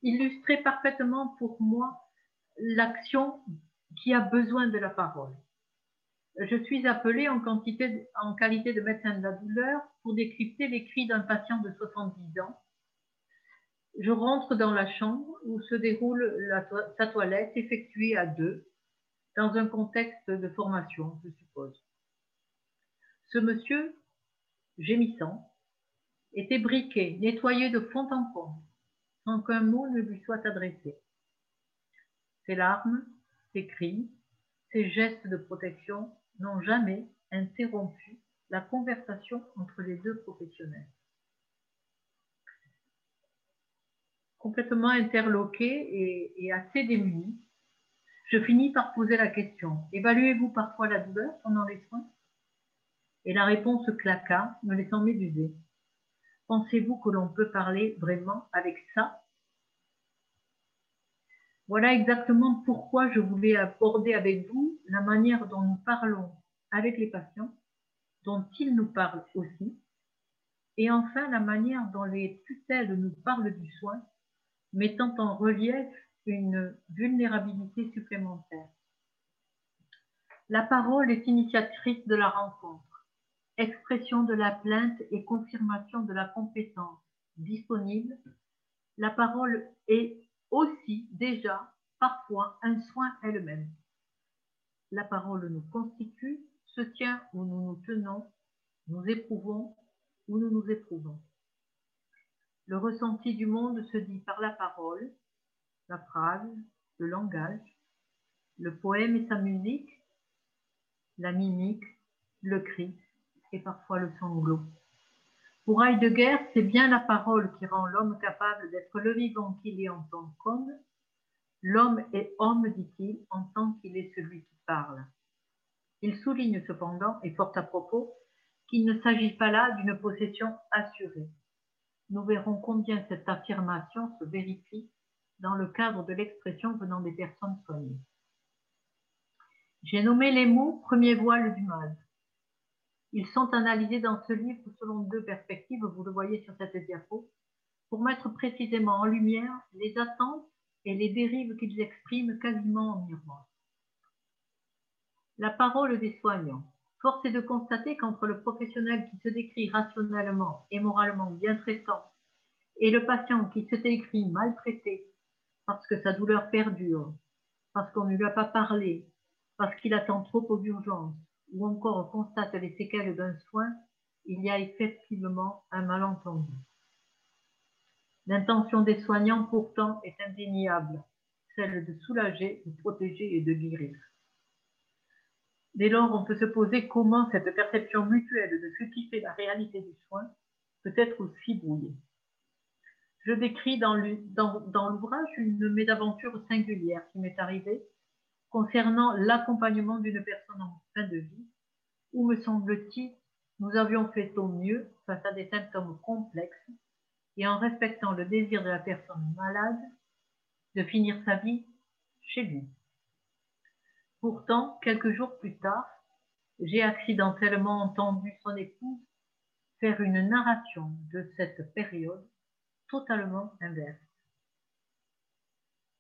illustrait parfaitement pour moi l'action qui a besoin de la parole. Je suis appelée en, en qualité de médecin de la douleur pour décrypter les cris d'un patient de 70 ans. Je rentre dans la chambre où se déroule sa toilette effectuée à deux, dans un contexte de formation, je suppose. Ce monsieur, gémissant, était briqué, nettoyé de fond en comble, sans qu'un mot ne lui soit adressé. Ses larmes, ses cris, ses gestes de protection n'ont jamais interrompu la conversation entre les deux professionnels. Complètement interloqué et, assez démuni, je finis par poser la question. Évaluez-vous parfois la douleur pendant les soins? Et la réponse claqua, me laissant méduser. Pensez-vous que l'on peut parler vraiment avec ça? Voilà exactement pourquoi je voulais aborder avec vous la manière dont nous parlons avec les patients, dont ils nous parlent aussi, et enfin la manière dont les tutelles nous parlent du soin, mettant en relief une vulnérabilité supplémentaire. La parole est initiatrice de la rencontre expression de la plainte et confirmation de la compétence disponible, la parole est aussi déjà parfois un soin elle-même. La parole nous constitue, se tient où nous nous tenons, nous éprouvons où nous nous éprouvons. Le ressenti du monde se dit par la parole, la phrase, le langage, le poème et sa musique, la mimique, le cri, et parfois le sanglot. Pour Heidegger, c'est bien la parole qui rend l'homme capable d'être le vivant qu'il est en tant qu'homme. L'homme est homme, dit-il, en tant qu'il est celui qui parle. Il souligne cependant, et fort à propos, qu'il ne s'agit pas là d'une possession assurée. Nous verrons combien cette affirmation se vérifie dans le cadre de l'expression venant des personnes soignées. J'ai nommé les mots premier voile du mal. Ils sont analysés dans ce livre selon deux perspectives, vous le voyez sur cette diapo, pour mettre précisément en lumière les attentes et les dérives qu'ils expriment quasiment en miroir. La parole des soignants. Force est de constater qu'entre le professionnel qui se décrit rationnellement et moralement bien traitant et le patient qui se décrit maltraité parce que sa douleur perdure, parce qu'on ne lui a pas parlé, parce qu'il attend trop aux urgences, ou encore on constate les séquelles d'un soin, il y a effectivement un malentendu. L'intention des soignants pourtant est indéniable, celle de soulager, de protéger et de guérir. Dès lors, on peut se poser comment cette perception mutuelle de ce qui fait la réalité du soin peut être aussi brouillée. Je décris dans l'ouvrage une mésaventure singulière qui m'est arrivée concernant l'accompagnement d'une personne en fin de vie, où, me semble-t-il, nous avions fait au mieux face à des symptômes complexes et en respectant le désir de la personne malade de finir sa vie chez lui. Pourtant, quelques jours plus tard, j'ai accidentellement entendu son épouse faire une narration de cette période totalement inverse.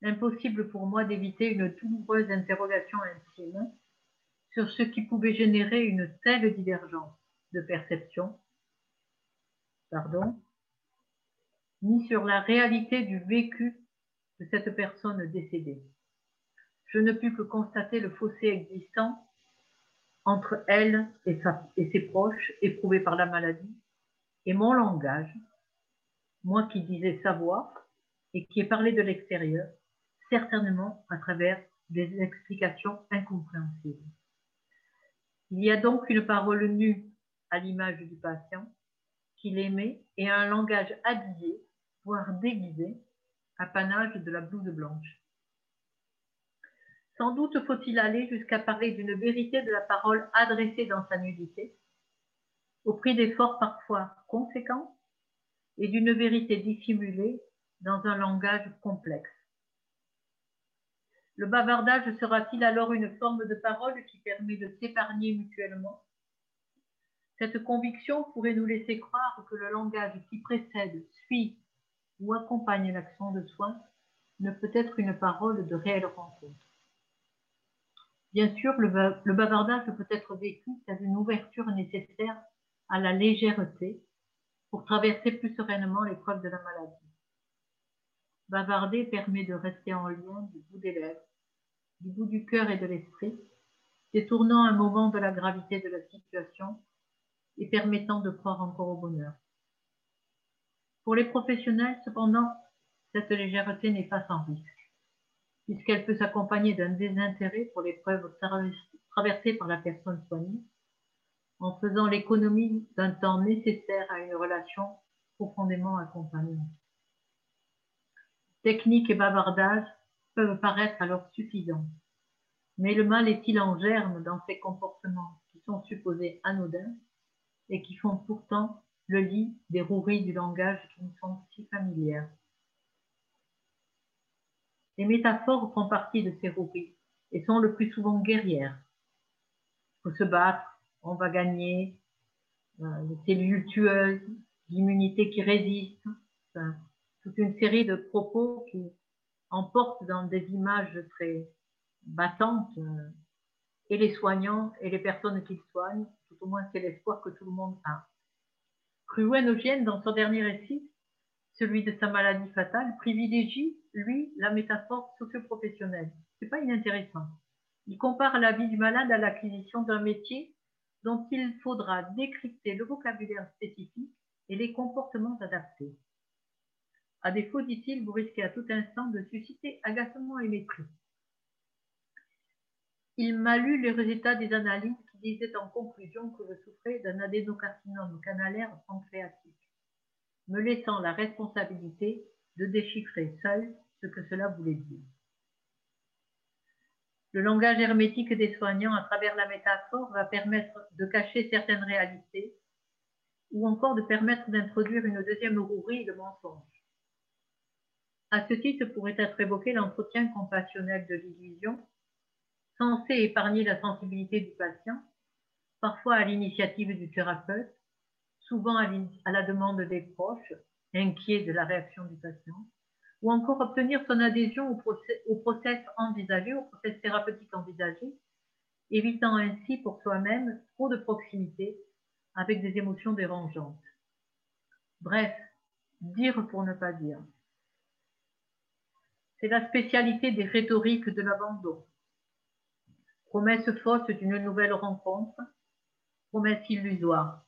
Impossible pour moi d'éviter une douloureuse interrogation intime sur ce qui pouvait générer une telle divergence de perception, pardon, ni sur la réalité du vécu de cette personne décédée. Je ne pus que constater le fossé existant entre elle et, ses proches éprouvés par la maladie et mon langage, moi qui disais savoir et qui ai parlé de l'extérieur, certainement à travers des explications incompréhensibles. Il y a donc une parole nue à l'image du patient qu'il aimait et un langage habillé, voire déguisé, apanage de la blouse blanche. Sans doute faut-il aller jusqu'à parler d'une vérité de la parole adressée dans sa nudité, au prix d'efforts parfois conséquents, et d'une vérité dissimulée dans un langage complexe. Le bavardage sera-t-il alors une forme de parole qui permet de s'épargner mutuellement? Cette conviction pourrait nous laisser croire que le langage qui précède, suit ou accompagne l'action de soin ne peut être une parole de réelle rencontre. Bien sûr, le, bavardage peut être vécu comme une ouverture nécessaire à la légèreté pour traverser plus sereinement l'épreuve de la maladie. Bavarder permet de rester en lien du bout des lèvres, du bout du cœur et de l'esprit, détournant un moment de la gravité de la situation et permettant de croire encore au bonheur. Pour les professionnels, cependant, cette légèreté n'est pas sans risque, puisqu'elle peut s'accompagner d'un désintérêt pour l'épreuve traversée par la personne soignée, en faisant l'économie d'un temps nécessaire à une relation profondément accompagnée. Technique et bavardage peuvent paraître alors suffisants, mais le mal est-il en germe dans ces comportements qui sont supposés anodins et qui font pourtant le lit des roueries du langage qui nous sont si familières Les métaphores font partie de ces roueries et sont le plus souvent guerrières. Il faut se battre, on va gagner, euh, les cellules tueuses, l'immunité qui résiste, toute une série de propos qui emportent dans des images très battantes euh, et les soignants et les personnes qui soignent, tout au moins c'est l'espoir que tout le monde a. Cruwen dans son dernier récit, celui de sa maladie fatale, privilégie, lui, la métaphore socioprofessionnelle. C'est pas inintéressant. Il compare la vie du malade à l'acquisition d'un métier dont il faudra décrypter le vocabulaire spécifique et les comportements adaptés. À défaut, dit-il, vous risquez à tout instant de susciter agacement et mépris. Il m'a lu les résultats des analyses qui disaient en conclusion que je souffrais d'un adénocarcinome canalaire pancréatique, me laissant la responsabilité de déchiffrer seul ce que cela voulait dire. Le langage hermétique des soignants à travers la métaphore va permettre de cacher certaines réalités ou encore de permettre d'introduire une deuxième rouerie de mensonges. À ce titre pourrait être évoqué l'entretien compassionnel de l'illusion, censé épargner la sensibilité du patient, parfois à l'initiative du thérapeute, souvent à la demande des proches, inquiets de la réaction du patient, ou encore obtenir son adhésion au process, envisagé, au process thérapeutique envisagé, évitant ainsi pour soi-même trop de proximité avec des émotions dérangeantes. Bref, dire pour ne pas dire. C'est la spécialité des rhétoriques de l'abandon. Promesse fausse d'une nouvelle rencontre, promesse illusoire.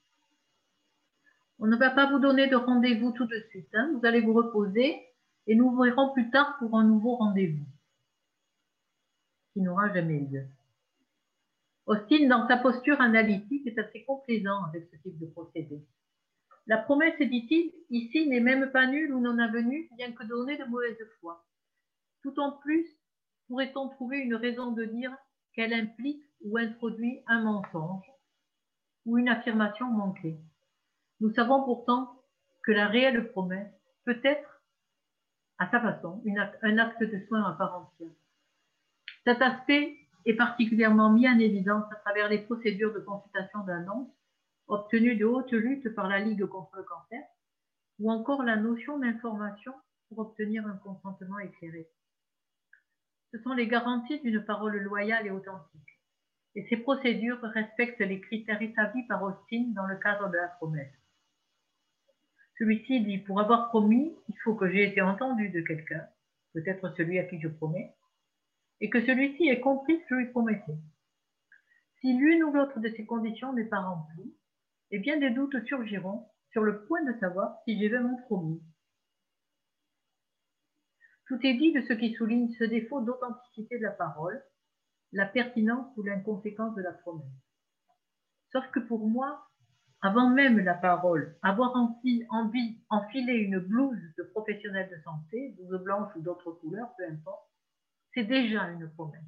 On ne va pas vous donner de rendez-vous tout de suite. Hein. Vous allez vous reposer et nous verrons plus tard pour un nouveau rendez-vous qui n'aura jamais lieu. Austin, dans sa posture analytique, est assez complaisant avec ce type de procédé. La promesse, dit-il, ici n'est même pas nulle ou non avenue, bien que donnée de mauvaise foi. Tout en plus, pourrait-on trouver une raison de dire qu'elle implique ou introduit un mensonge ou une affirmation manquée? Nous savons pourtant que la réelle promesse peut être à sa façon, un acte de soin à part entière. Cet aspect est particulièrement mis en évidence à travers les procédures de consultation d'annonce obtenues de haute lutte par la Ligue contre le cancer, ou encore la notion d'information pour obtenir un consentement éclairé. Ce sont les garanties d'une parole loyale et authentique. Et ces procédures respectent les critères établis par Austin dans le cadre de la promesse. Celui-ci dit, pour avoir promis, il faut que j'ai été entendu de quelqu'un, peut-être celui à qui je promets, et que celui-ci ait compris ce que je lui promettais. Si l'une ou l'autre de ces conditions n'est pas remplie, eh bien des doutes surgiront sur le point de savoir si j'ai vraiment promis. Tout est dit de ce qui souligne ce défaut d'authenticité de la parole, la pertinence ou l'inconséquence de la promesse. Sauf que pour moi, avant même la parole, avoir envie, envie enfiler une blouse de professionnel de santé, blouse blanche ou d'autres couleurs, peu importe, c'est déjà une promesse.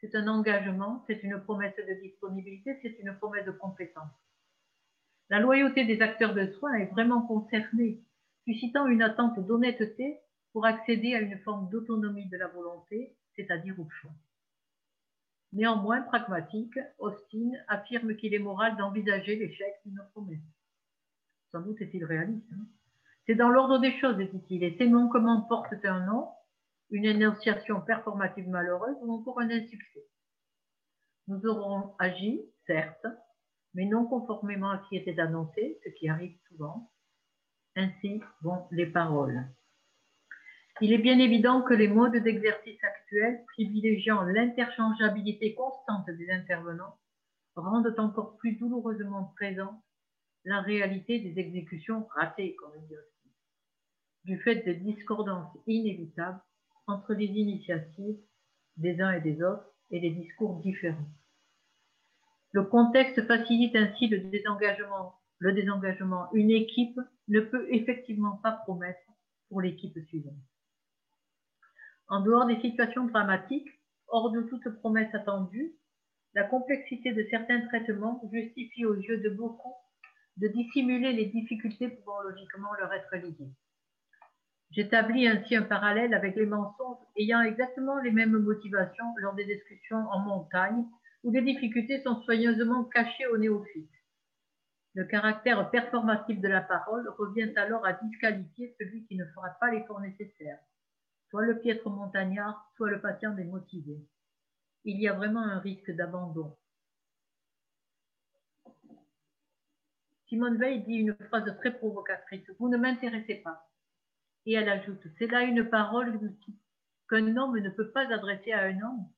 C'est un engagement, c'est une promesse de disponibilité, c'est une promesse de compétence. La loyauté des acteurs de soins est vraiment concernée, suscitant une attente d'honnêteté pour accéder à une forme d'autonomie de la volonté, c'est-à-dire au choix. Néanmoins pragmatique, Austin affirme qu'il est moral d'envisager l'échec d'une promesse. Sans doute est-il réaliste. Hein. c'est dans l'ordre des choses, dit-il, et ces comment portent un nom, une énonciation performative malheureuse ou encore un insuccès? Nous aurons agi, certes, mais non conformément à ce qui était annoncé, ce qui arrive souvent. Ainsi vont les paroles. Il est bien évident que les modes d'exercice actuels, privilégiant l'interchangeabilité constante des intervenants, rendent encore plus douloureusement présent la réalité des exécutions ratées, comme on dit aussi, du fait des discordances inévitables entre les initiatives des uns et des autres et les discours différents. Le contexte facilite ainsi le désengagement. Le désengagement. Une équipe ne peut effectivement pas promettre pour l'équipe suivante. En dehors des situations dramatiques, hors de toute promesse attendue, la complexité de certains traitements justifie aux yeux de beaucoup de dissimuler les difficultés pouvant logiquement leur être liées. J'établis ainsi un parallèle avec les mensonges ayant exactement les mêmes motivations lors des discussions en montagne où des difficultés sont soigneusement cachées aux néophytes. Le caractère performatif de la parole revient alors à disqualifier celui qui ne fera pas l'effort nécessaire, soit le piètre montagnard, soit le patient démotivé. Il y a vraiment un risque d'abandon. Simone Veil dit une phrase très provocatrice, Vous ne m'intéressez pas. Et elle ajoute, c'est là une parole qu'un homme ne peut pas adresser à un homme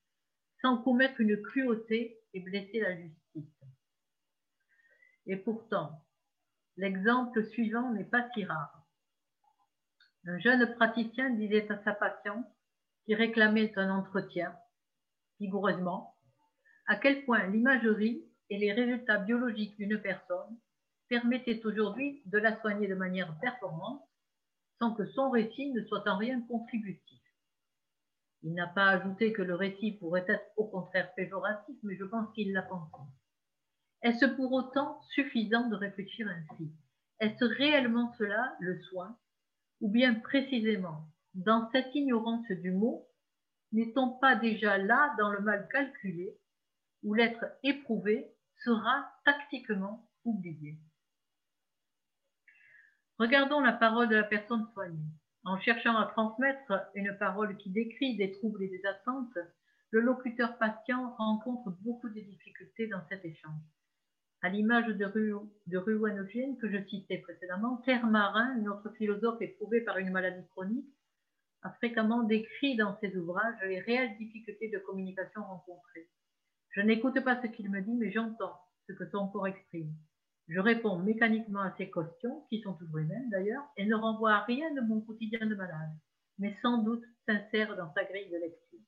sans commettre une cruauté et blesser la justice. Et pourtant, l'exemple suivant n'est pas si rare. Un jeune praticien disait à sa patiente, qui réclamait un entretien, vigoureusement, à quel point l'imagerie et les résultats biologiques d'une personne permettaient aujourd'hui de la soigner de manière performante sans que son récit ne soit en rien contributif. Il n'a pas ajouté que le récit pourrait être au contraire péjoratif, mais je pense qu'il l'a pensé. Est-ce pour autant suffisant de réfléchir ainsi? Est-ce réellement cela le soin Ou bien précisément, dans cette ignorance du mot, n'est-on pas déjà là dans le mal calculé, où l'être éprouvé sera tactiquement oublié? Regardons la parole de la personne soignée. En cherchant à transmettre une parole qui décrit des troubles et des attentes, le locuteur patient rencontre beaucoup de difficultés dans cet échange. À l'image de, Ru, de que je citais précédemment, Claire Marin, notre philosophe éprouvé par une maladie chronique, a fréquemment décrit dans ses ouvrages les réelles difficultés de communication rencontrées. Je n'écoute pas ce qu'il me dit, mais j'entends ce que son corps exprime. Je réponds mécaniquement à ces questions, qui sont toujours les mêmes d'ailleurs, et ne renvoie à rien de mon quotidien de malade, mais sans doute sincère dans sa grille de lecture.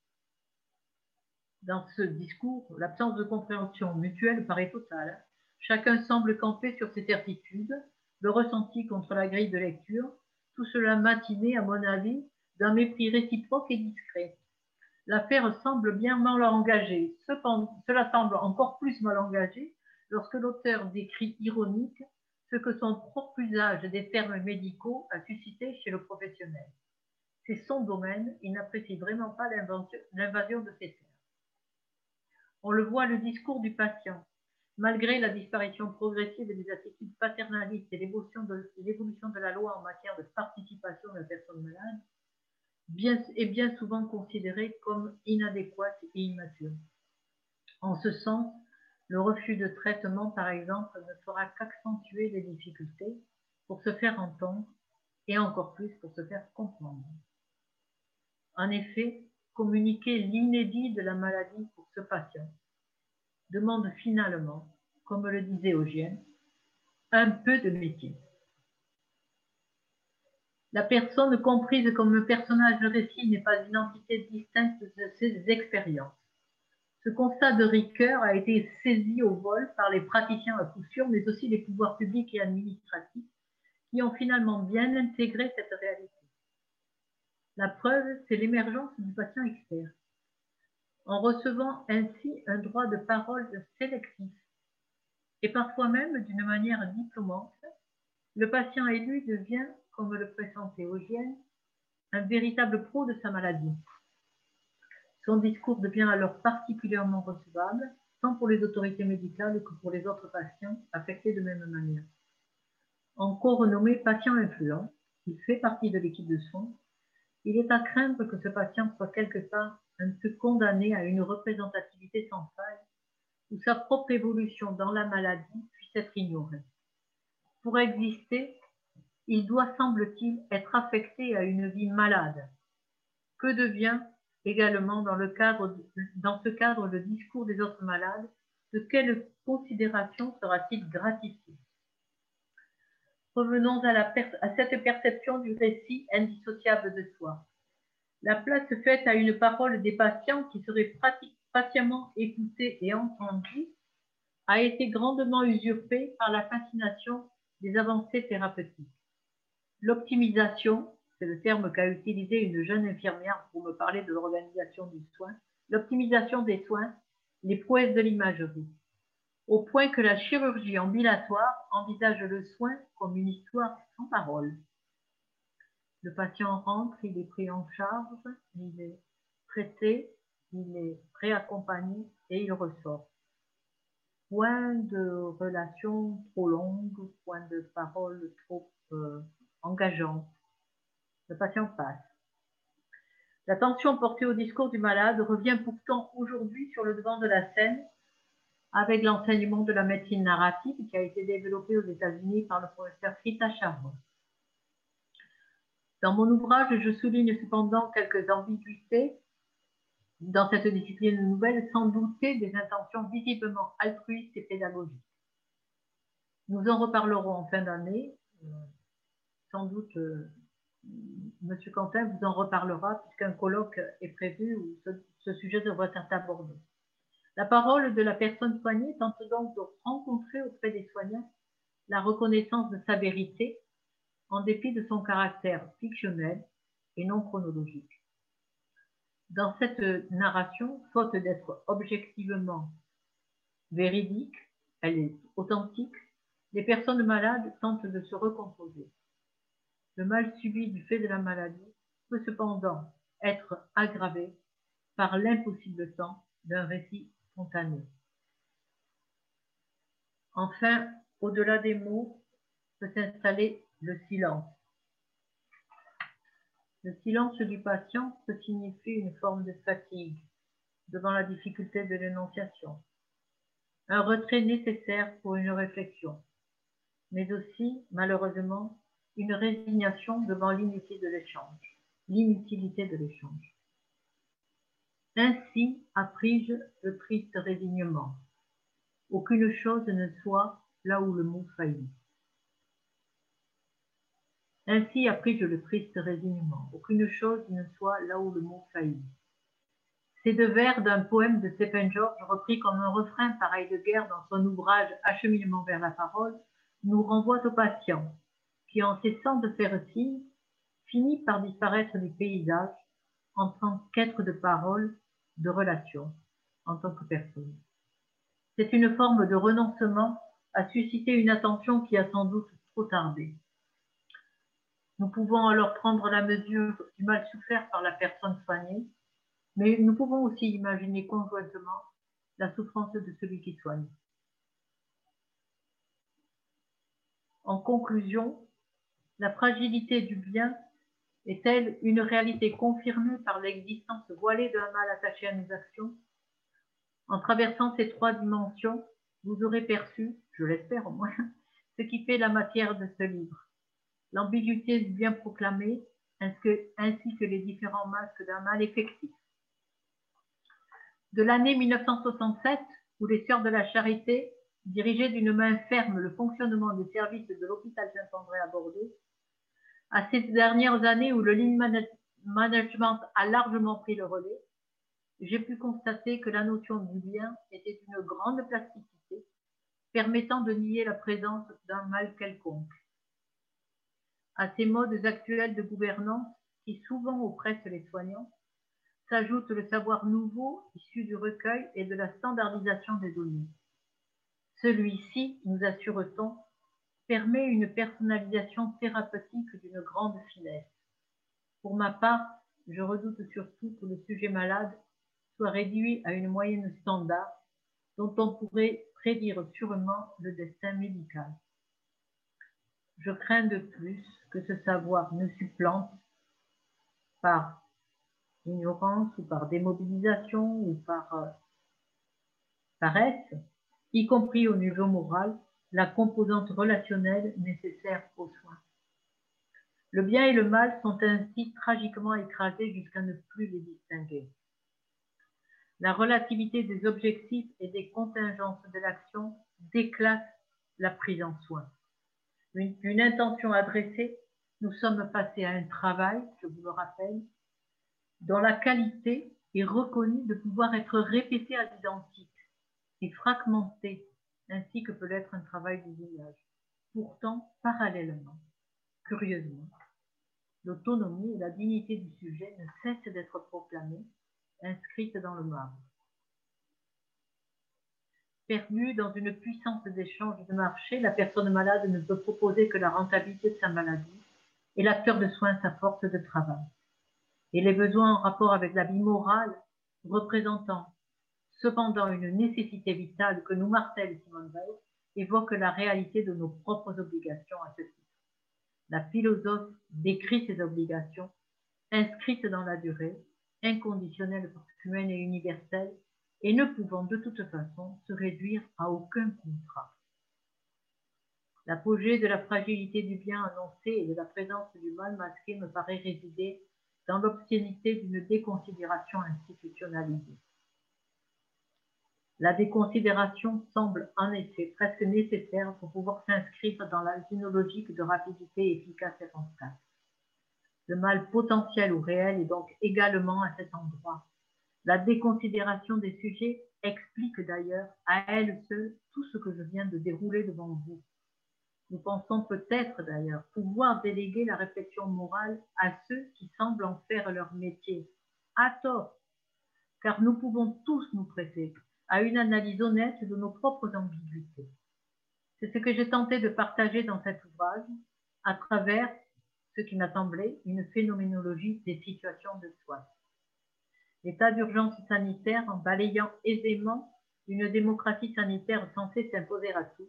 Dans ce discours, l'absence de compréhension mutuelle paraît totale. Chacun semble camper sur ses certitudes, le ressenti contre la grille de lecture, tout cela matiné, à mon avis, d'un mépris réciproque et discret. L'affaire semble bien mal engagée. Cela semble encore plus mal engagé lorsque l'auteur décrit ironique ce que son propre usage des termes médicaux a suscité chez le professionnel. C'est son domaine, il n'apprécie vraiment pas l'invasion de ces termes. On le voit le discours du patient. Malgré la disparition progressive des attitudes paternalistes et l'évolution de, la loi en matière de participation de la personne malade, est bien souvent considéré comme inadéquate et immature. En ce sens, le refus de traitement, par exemple, ne fera qu'accentuer les difficultés pour se faire entendre et encore plus pour se faire comprendre. En effet, communiquer l'inédit de la maladie pour ce patient demande finalement, comme le disait Eugène, un peu de métier. La personne comprise comme un personnage de récit n'est pas une entité distincte de ses expériences. Ce constat de rigueur a été saisi au vol par les praticiens à coup sûr, mais aussi les pouvoirs publics et administratifs, qui ont finalement bien intégré cette réalité. La preuve, c'est l'émergence du patient expert. En recevant ainsi un droit de parole sélectif, et parfois même d'une manière diplômante, le patient élu devient, comme le pressentait Eugène, un véritable pro de sa maladie. Son discours devient alors particulièrement recevable, tant pour les autorités médicales que pour les autres patients affectés de même manière. Encore renommé patient influent, il fait partie de l'équipe de soins. Il est à craindre que ce patient soit quelque part un peu condamné à une représentativité sans faille sa propre évolution dans la maladie puisse être ignorée. Pour exister, il doit, semble-t-il, être affecté à une vie malade. Que devient également dans, ce cadre le discours des autres malades De quelle considération sera-t-il gratifié? Revenons à cette perception du récit indissociable de soi. La place faite à une parole des patients qui seraient patiemment écoutés et entendus a été grandement usurpée par la fascination des avancées thérapeutiques. L'optimisation, c'est le terme qu'a utilisé une jeune infirmière pour me parler de l'organisation du soin, l'optimisation des soins, les prouesses de l'imagerie, au point que la chirurgie ambulatoire envisage le soin comme une histoire sans parole. Le patient rentre, il est pris en charge, il est traité, il est réaccompagné et il ressort. Point de relations trop longues, point de paroles trop euh, engageantes. Le patient passe. L'attention portée au discours du malade revient pourtant aujourd'hui sur le devant de la scène avec l'enseignement de la médecine narrative qui a été développé aux États-Unis par le professeur Rita Chavon. Dans mon ouvrage, je souligne cependant quelques ambiguïtés dans cette discipline nouvelle sans douter des intentions visiblement altruistes et pédagogiques. Nous en reparlerons en fin d'année. Euh, sans doute, euh, M. Quentin vous en reparlera puisqu'un colloque est prévu où ce, sujet devrait être abordé. La parole de la personne soignée tente donc de rencontrer auprès des soignants la reconnaissance de sa vérité en dépit de son caractère fictionnel et non chronologique. Dans cette narration, faute d'être objectivement véridique, elle est authentique, les personnes malades tentent de se recomposer. Le mal subi du fait de la maladie peut cependant être aggravé par l'impossible temps d'un récit spontané. Enfin, au-delà des mots, peut s'installer le silence. Le silence du patient peut signifier une forme de fatigue devant la difficulté de l'énonciation, un retrait nécessaire pour une réflexion, mais aussi, malheureusement, une résignation devant l'inutilité de l'échange. L'inutilité de l'échange. Ainsi appris-je le triste résignement. Aucune chose ne soit là où le mot faillit. Ainsi appris-je le triste résignement. Aucune chose ne soit là où le mot faillit. Ces deux vers d'un poème de Stephen George, repris comme un refrain pareil de guerre dans son ouvrage Acheminement vers la parole, nous renvoient au patient, qui en cessant de faire signe, finit par disparaître du paysage en tant qu'être de parole, de relation, en tant que personne. C'est une forme de renoncement à susciter une attention qui a sans doute trop tardé. Nous pouvons alors prendre la mesure du mal souffert par la personne soignée, mais nous pouvons aussi imaginer conjointement la souffrance de celui qui soigne. En conclusion, la fragilité du bien est-elle une réalité confirmée par l'existence voilée d'un mal attaché à nos actions? En traversant ces trois dimensions, vous aurez perçu, je l'espère au moins, ce qui fait la matière de ce livre l'ambiguïté bien proclamé, ainsi que les différents masques d'un mal effectif. De l'année 1967, où les Sœurs de la Charité dirigeaient d'une main ferme le fonctionnement des services de l'hôpital Saint-André à Bordeaux, à ces dernières années où le lean management a largement pris le relais, j'ai pu constater que la notion du bien était une grande plasticité, permettant de nier la présence d'un mal quelconque à ces modes actuels de gouvernance qui souvent oppressent les soignants, s'ajoute le savoir nouveau issu du recueil et de la standardisation des données. Celui-ci, nous assure-t-on, permet une personnalisation thérapeutique d'une grande finesse. Pour ma part, je redoute surtout que le sujet malade soit réduit à une moyenne standard dont on pourrait prédire sûrement le destin médical. Je crains de plus que ce savoir ne supplante par ignorance ou par démobilisation ou par euh, paresse y compris au niveau moral, la composante relationnelle nécessaire aux soins. Le bien et le mal sont ainsi tragiquement écrasés jusqu'à ne plus les distinguer. La relativité des objectifs et des contingences de l'action déclasse la prise en soin. Une, intention adressée, nous sommes passés à un travail, je vous le rappelle, dont la qualité est reconnue de pouvoir être répétée à l'identique et fragmentée, ainsi que peut l'être un travail d'usage. Pourtant, parallèlement, curieusement, l'autonomie et la dignité du sujet ne cessent d'être proclamées inscrite dans le marbre. Perdue dans une puissance d'échange de marché, la personne malade ne peut proposer que la rentabilité de sa maladie et l'acteur de soins sa force de travail. Et les besoins en rapport avec la vie morale représentant cependant une nécessité vitale que nous martèle Simone Weil évoquent la réalité de nos propres obligations à ce titre. La philosophe décrit ces obligations inscrites dans la durée inconditionnelle humaine et universelle, et ne pouvant de toute façon se réduire à aucun contrat. L'apogée de la fragilité du bien annoncé et de la présence du mal masqué me paraît résider dans l'obscénité d'une déconsidération institutionnalisée. La déconsidération semble en effet presque nécessaire pour pouvoir s'inscrire dans la, de rapidité efficace et rentable. Le mal potentiel ou réel est donc également à cet endroit. La déconsidération des sujets explique d'ailleurs à elle seule tout ce que je viens de dérouler devant vous. Nous pensons peut-être d'ailleurs pouvoir déléguer la réflexion morale à ceux qui semblent en faire leur métier, à tort, car nous pouvons tous nous prêter à une analyse honnête de nos propres ambiguïtés. C'est ce que j'ai tenté de partager dans cet ouvrage à travers ce qui m'a semblé une phénoménologie des situations de soins. L'état d'urgence sanitaire, en balayant aisément une démocratie sanitaire censée s'imposer à tous,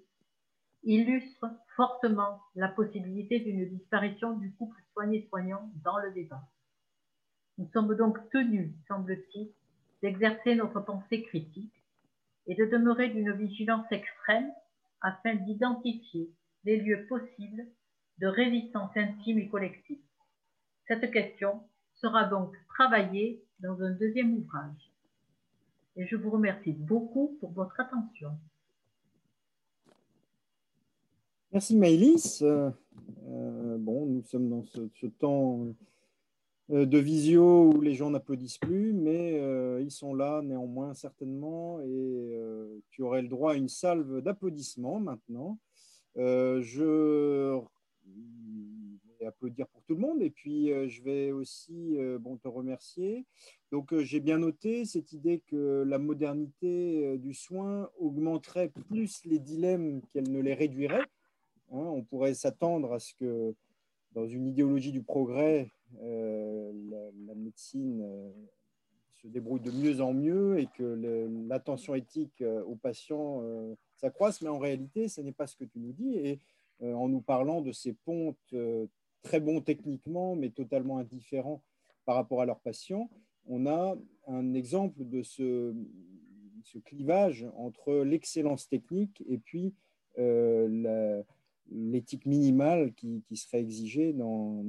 illustre fortement la possibilité d'une disparition du couple soigné-soignant dans le débat. Nous sommes donc tenus, semble-t-il, d'exercer notre pensée critique et de demeurer d'une vigilance extrême afin d'identifier les lieux possibles de résistance intime et collective. Cette question sera donc travaillée dans un deuxième ouvrage. Et je vous remercie beaucoup pour votre attention. Merci Maëlys. Euh, bon, nous sommes dans ce, temps euh, de visio où les gens n'applaudissent plus, mais euh, ils sont là néanmoins certainement et tu aurais le droit à une salve d'applaudissements maintenant. je applaudir pour tout le monde. Et puis, euh, je vais aussi euh, te remercier. Donc, euh, j'ai bien noté cette idée que la modernité du soin augmenterait plus les dilemmes qu'elle ne les réduirait. Hein. on pourrait s'attendre à ce que, dans une idéologie du progrès, la, médecine se débrouille de mieux en mieux et que l'attention éthique aux patients s'accroisse. Mais en réalité, ce n'est pas ce que tu nous dis. Et en nous parlant de ces pontes très bons techniquement, mais totalement indifférents par rapport à leurs patients. On a un exemple de ce, clivage entre l'excellence technique et puis euh, l'éthique minimale qui, serait exigée dans,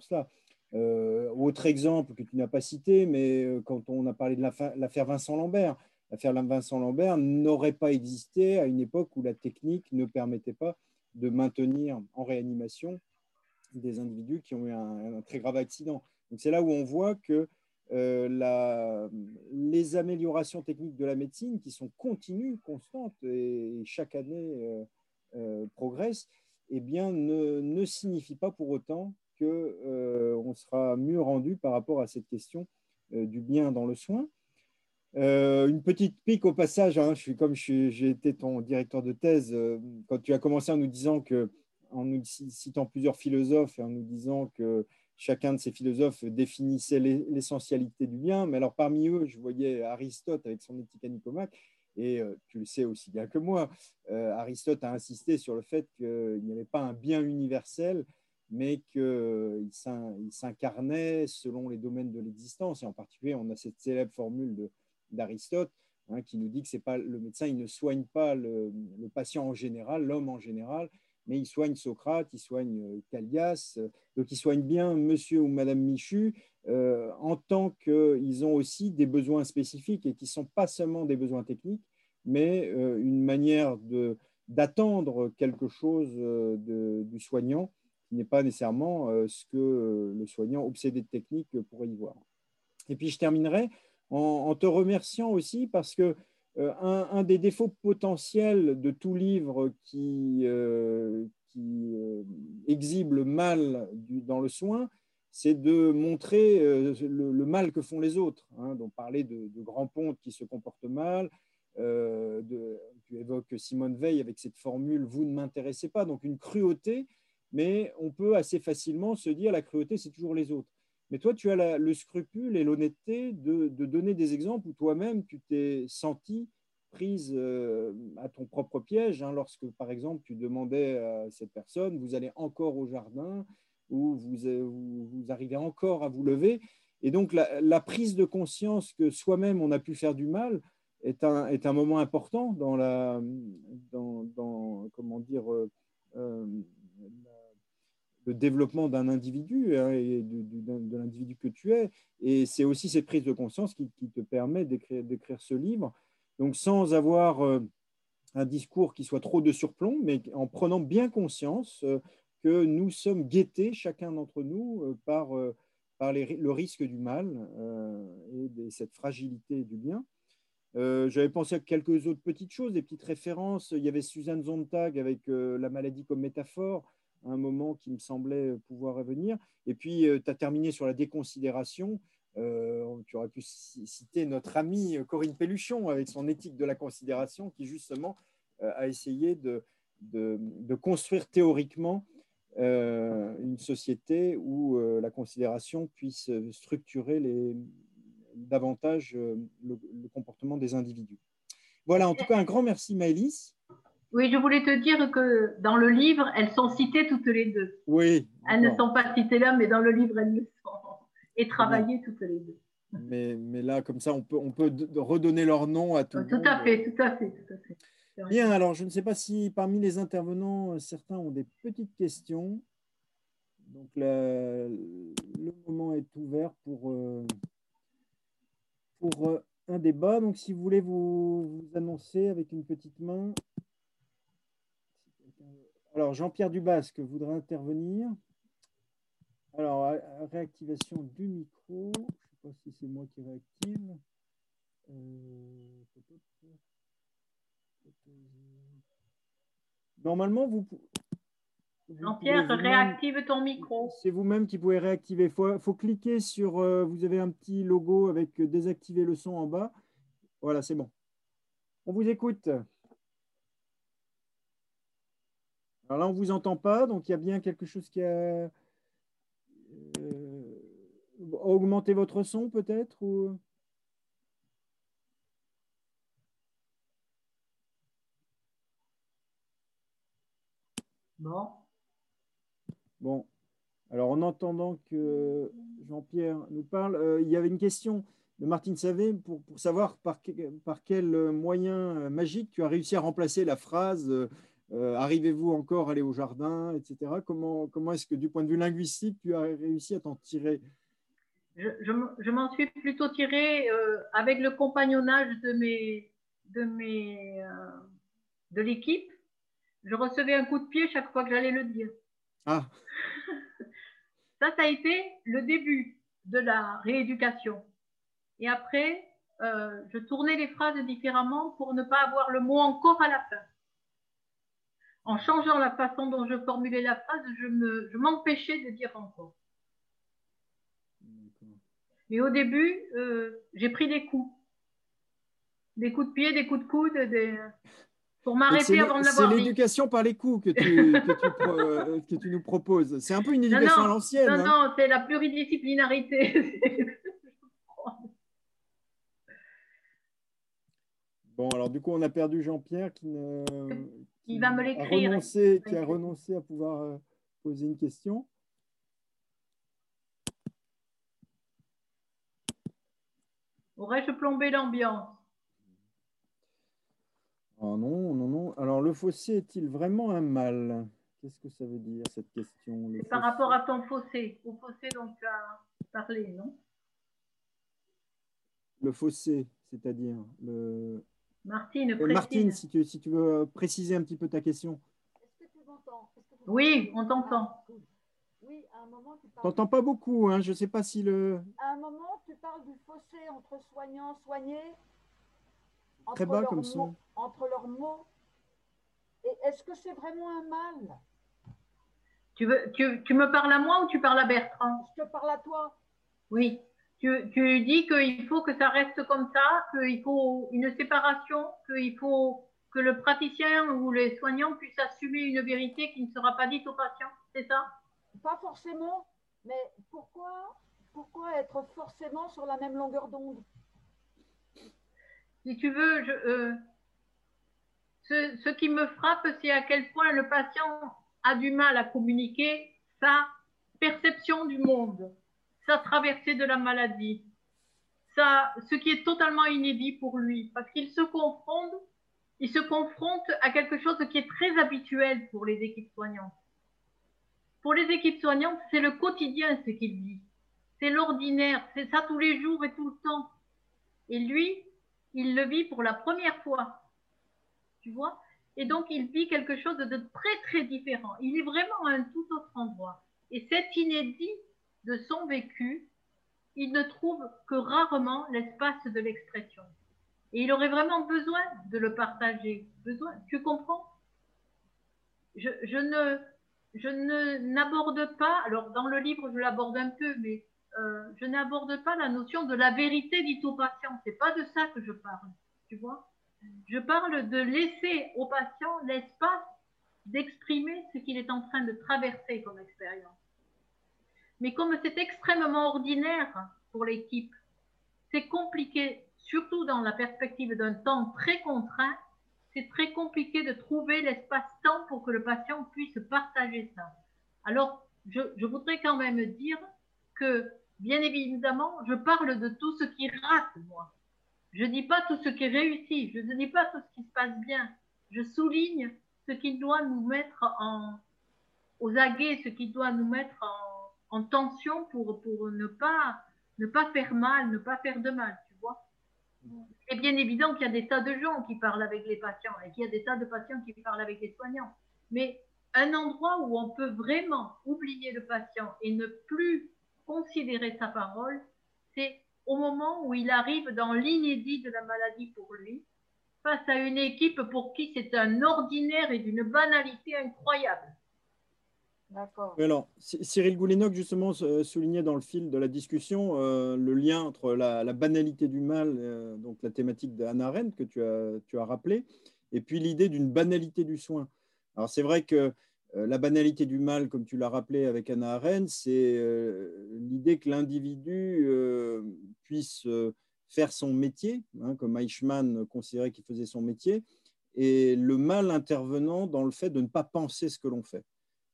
cela. autre exemple que tu n'as pas cité, mais quand on a parlé de l'affaire Vincent Lambert, l'affaire Vincent Lambert n'aurait pas existé à une époque où la technique ne permettait pas de maintenir en réanimation des individus qui ont eu un, très grave accident. Donc c'est là où on voit que euh, les améliorations techniques de la médecine, qui sont continues, constantes et, chaque année euh, euh, progressent, eh bien, ne, ne signifie pas pour autant qu'on on sera mieux rendu par rapport à cette question du bien dans le soin. Une petite pique au passage, hein, je suis, comme j'ai été ton directeur de thèse, quand tu as commencé en nous disant que, en nous citant plusieurs philosophes et en nous disant que chacun de ces philosophes définissait l'essentialité du bien, mais alors parmi eux, je voyais Aristote avec son éthique à Nicomaque, et euh, tu le sais aussi bien que moi, Aristote a insisté sur le fait qu'il n'y avait pas un bien universel, mais qu'il s'incarnait selon les domaines de l'existence, et en particulier, on a cette célèbre formule d'Aristote, hein, qui nous dit que pas le médecin, il ne soigne pas le, patient en général, l'homme en général, mais il soigne Socrate, il soigne Callias, donc il soigne bien monsieur ou madame Michu en tant qu'ils ont aussi des besoins spécifiques et qui ne sont pas seulement des besoins techniques, mais une manière d'attendre quelque chose du soignant qui n'est pas nécessairement ce que le soignant obsédé de technique pourrait y voir. Et puis je terminerai en, te remerciant aussi parce que euh, un, des défauts potentiels de tout livre qui, euh, euh, exhibe le mal dans le soin, c'est de montrer le, mal que font les autres. Hein. Parler de, grands pontes qui se comportent mal. De, tu évoques Simone Veil avec cette formule Vous ne m'intéressez pas, donc une cruauté, mais on peut assez facilement se dire la cruauté, c'est toujours les autres. Mais toi, tu as le scrupule et l'honnêteté de, donner des exemples où toi-même, tu t'es senti prise euh, à ton propre piège, hein, lorsque, par exemple, tu demandais à cette personne, vous allez encore au jardin, ou vous, vous, arrivez encore à vous lever. Et donc, la, prise de conscience que soi-même, on a pu faire du mal est un, moment important dans la, comment dire, euh, euh, le développement d'un individu hein, et de, l'individu que tu es. Et c'est aussi cette prise de conscience qui, te permet d'écrire ce livre. Donc sans avoir euh, un discours qui soit trop de surplomb, mais en prenant bien conscience euh, que nous sommes guettés, chacun d'entre nous, euh, par, par le risque du mal et cette fragilité du bien. J'avais pensé à quelques autres petites choses, des petites références. Il y avait Suzanne Zontag avec la maladie comme métaphore un moment qui me semblait pouvoir revenir. Et puis, euh, tu as terminé sur la déconsidération. Euh, tu aurais pu citer notre amie Corinne Pelluchon avec son éthique de la considération qui justement euh, a essayé de, construire théoriquement une société où la considération puisse structurer davantage le, le, comportement des individus. Voilà, en tout cas, un grand merci Maëlys. Oui, je voulais te dire que dans le livre, elles sont citées toutes les deux. Oui. Elles ne sont pas citées là, mais dans le livre, elles le sont. Et travaillées toutes les deux. Mais, mais, là, comme ça, on peut, on peut redonner leur nom à tout le monde. Tout à fait, tout à fait, tout à fait. Bien, alors je ne sais pas si parmi les intervenants, certains ont des petites questions. Donc le moment est ouvert pour, euh, pour euh, un débat. Donc si vous voulez vous, vous annoncer avec une petite main. Alors, Jean-Pierre Dubasque voudrait intervenir. Alors, réactivation du micro. Je ne sais pas si c'est moi qui réactive. Euh, normalement, vous, Jean-Pierre, réactive ton micro. C'est vous-même qui pouvez réactiver. Il faut, cliquer sur. Euh, vous avez un petit logo avec désactiver le son en bas. Voilà, c'est bon. On vous écoute. Alors là, on ne vous entend pas, donc il y a bien quelque chose qui a euh, augmenté votre son peut-être ou... Bon. Bon. Alors, en entendant que Jean-Pierre nous parle, euh, il y avait une question de Martine Savé pour, savoir par, par, quel moyen magique tu as réussi à remplacer la phrase euh, euh, arrivez-vous encore à aller au jardin, etc. Comment, comment est-ce que du point de vue linguistique, tu as réussi à t'en tirer? Je, m'en suis plutôt tiré euh, avec le compagnonnage de, mes, de, mes, euh, de l'équipe. Je recevais un coup de pied chaque fois que j'allais le dire. Ah. <laughs> ça, ça a été le début de la rééducation. Et après, je tournais les phrases différemment pour ne pas avoir le mot encore à la fin en changeant la façon dont je formulais la phrase, je m'empêchais de dire encore. Et au début, euh, j'ai pris des coups. Des coups de pied, des coups de coude, pour m'arrêter avant de l'avoir C'est l'éducation par les coups que tu, euh, que tu, nous proposes. C'est un peu une éducation à l'ancienne. Non, hein. non, c'est la pluridisciplinarité. <laughs> bon, alors du coup, on a perdu Jean-Pierre qui ne, il va me l'écrire. Qui a renoncé à pouvoir euh, poser une question. Aurais-je plombé l'ambiance? Oh non, non, non. Alors, le fossé est-il vraiment un mal? Qu'est-ce que ça veut dire, cette question C'est par rapport à ton fossé, au fossé dont tu as parlé, non? Le fossé, c'est-à-dire le... Martine, euh, Martine si, tu, si tu veux préciser un petit peu ta question. Est-ce que tu m'entends? Oui, on t'entend. Oui, à un moment, tu parles... T'entends pas beaucoup, hein, je ne sais pas si le... À un moment, tu parles du fossé entre soignants, soignés, Très bas comme ça. Entre leurs mots. Et est-ce que c'est vraiment un mal? Tu, veux, tu, tu, me parles à moi ou tu parles à Bertrand? Je te parle à toi. Oui. Tu, tu dis qu'il faut que ça reste comme ça, qu'il faut une séparation, qu'il faut que le praticien ou les soignants puissent assumer une vérité qui ne sera pas dite au patient. C'est ça? Pas forcément. Mais pourquoi, pourquoi être forcément sur la même longueur d'onde? Si tu veux, je, euh, ce, ce, qui me frappe, c'est à quel point le patient a du mal à communiquer sa perception du monde, sa traversée de la maladie, ça, ce qui est totalement inédit pour lui, parce qu'il se confronte, il se confronte à quelque chose qui est très habituel pour les équipes soignantes. Pour les équipes soignantes, c'est le quotidien ce qu'il vit, c'est l'ordinaire, c'est ça tous les jours et tout le temps. Et lui, il le vit pour la première fois. Tu vois? Et donc, il vit quelque chose de très, très différent. Il est vraiment à un tout autre endroit. Et cet inédit de son vécu, il ne trouve que rarement l'espace de l'expression. Et il aurait vraiment besoin de le partager. Besoin, tu comprends? Je, ne, je ne n'aborde pas, alors dans le livre je l'aborde un peu, mais euh, je n'aborde pas la notion de la vérité dite au patient. C'est pas de ça que je parle, tu vois? Je parle de laisser au patient l'espace d'exprimer ce qu'il est en train de traverser comme expérience. Mais comme c'est extrêmement ordinaire pour l'équipe, c'est compliqué, surtout dans la perspective d'un temps très contraint, c'est très compliqué de trouver l'espace-temps pour que le patient puisse partager ça. Alors, je, voudrais quand même dire que, bien évidemment, je parle de tout ce qui rate, moi. Je ne dis pas tout ce qui est réussi, je ne dis pas tout ce qui se passe bien. Je souligne ce qui doit nous mettre en, aux aguets, ce qui doit nous mettre en, en tension pour, ne, pas, ne pas faire mal, ne pas faire de mal, tu vois. C'est bien évident qu'il y a des tas de gens qui parlent avec les patients et qu'il y a des tas de patients qui parlent avec les soignants. Mais un endroit où on peut vraiment oublier le patient et ne plus considérer sa parole, c'est au moment où il arrive dans l'inédit de la maladie pour lui, face à une équipe pour qui c'est un ordinaire et d'une banalité incroyable. Alors, Cyril Goulénoc, justement, soulignait dans le fil de la discussion euh, le lien entre la, banalité du mal, euh, donc la thématique d'Anna Arendt que tu as, tu as rappelé, et puis l'idée d'une banalité du soin. Alors, c'est vrai que euh, la banalité du mal, comme tu l'as rappelé avec Anna Arendt, c'est euh, l'idée que l'individu euh, puisse faire son métier, hein, comme Eichmann considérait qu'il faisait son métier, et le mal intervenant dans le fait de ne pas penser ce que l'on fait.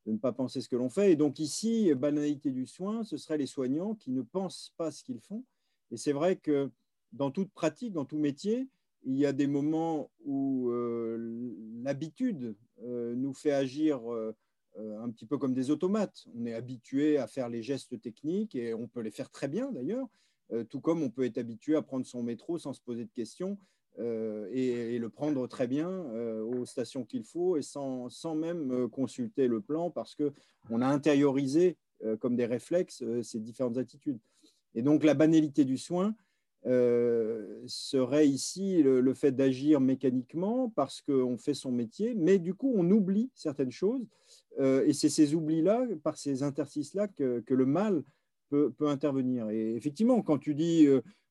De ne pas penser ce que l'on fait. Et donc ici, banalité du soin, ce seraient les soignants qui ne pensent pas ce qu'ils font. Et c'est vrai que dans toute pratique, dans tout métier, il y a des moments où l'habitude euh, nous fait agir euh, euh, un petit peu comme des automates. On est habitué à faire les gestes techniques et on peut les faire très bien d'ailleurs, tout comme on peut être habitué à prendre son métro sans se poser de questions et, le prendre très bien aux stations qu'il faut et sans, sans, même consulter le plan parce qu'on a intériorisé comme des réflexes ces différentes attitudes. Et donc la banalité du soin, euh, serait ici le, fait d'agir mécaniquement parce qu'on fait son métier, mais du coup, on oublie certaines choses. Euh, et c'est ces oublis-là, par ces interstices-là, que, le mal peut, intervenir. Et effectivement, quand tu dis,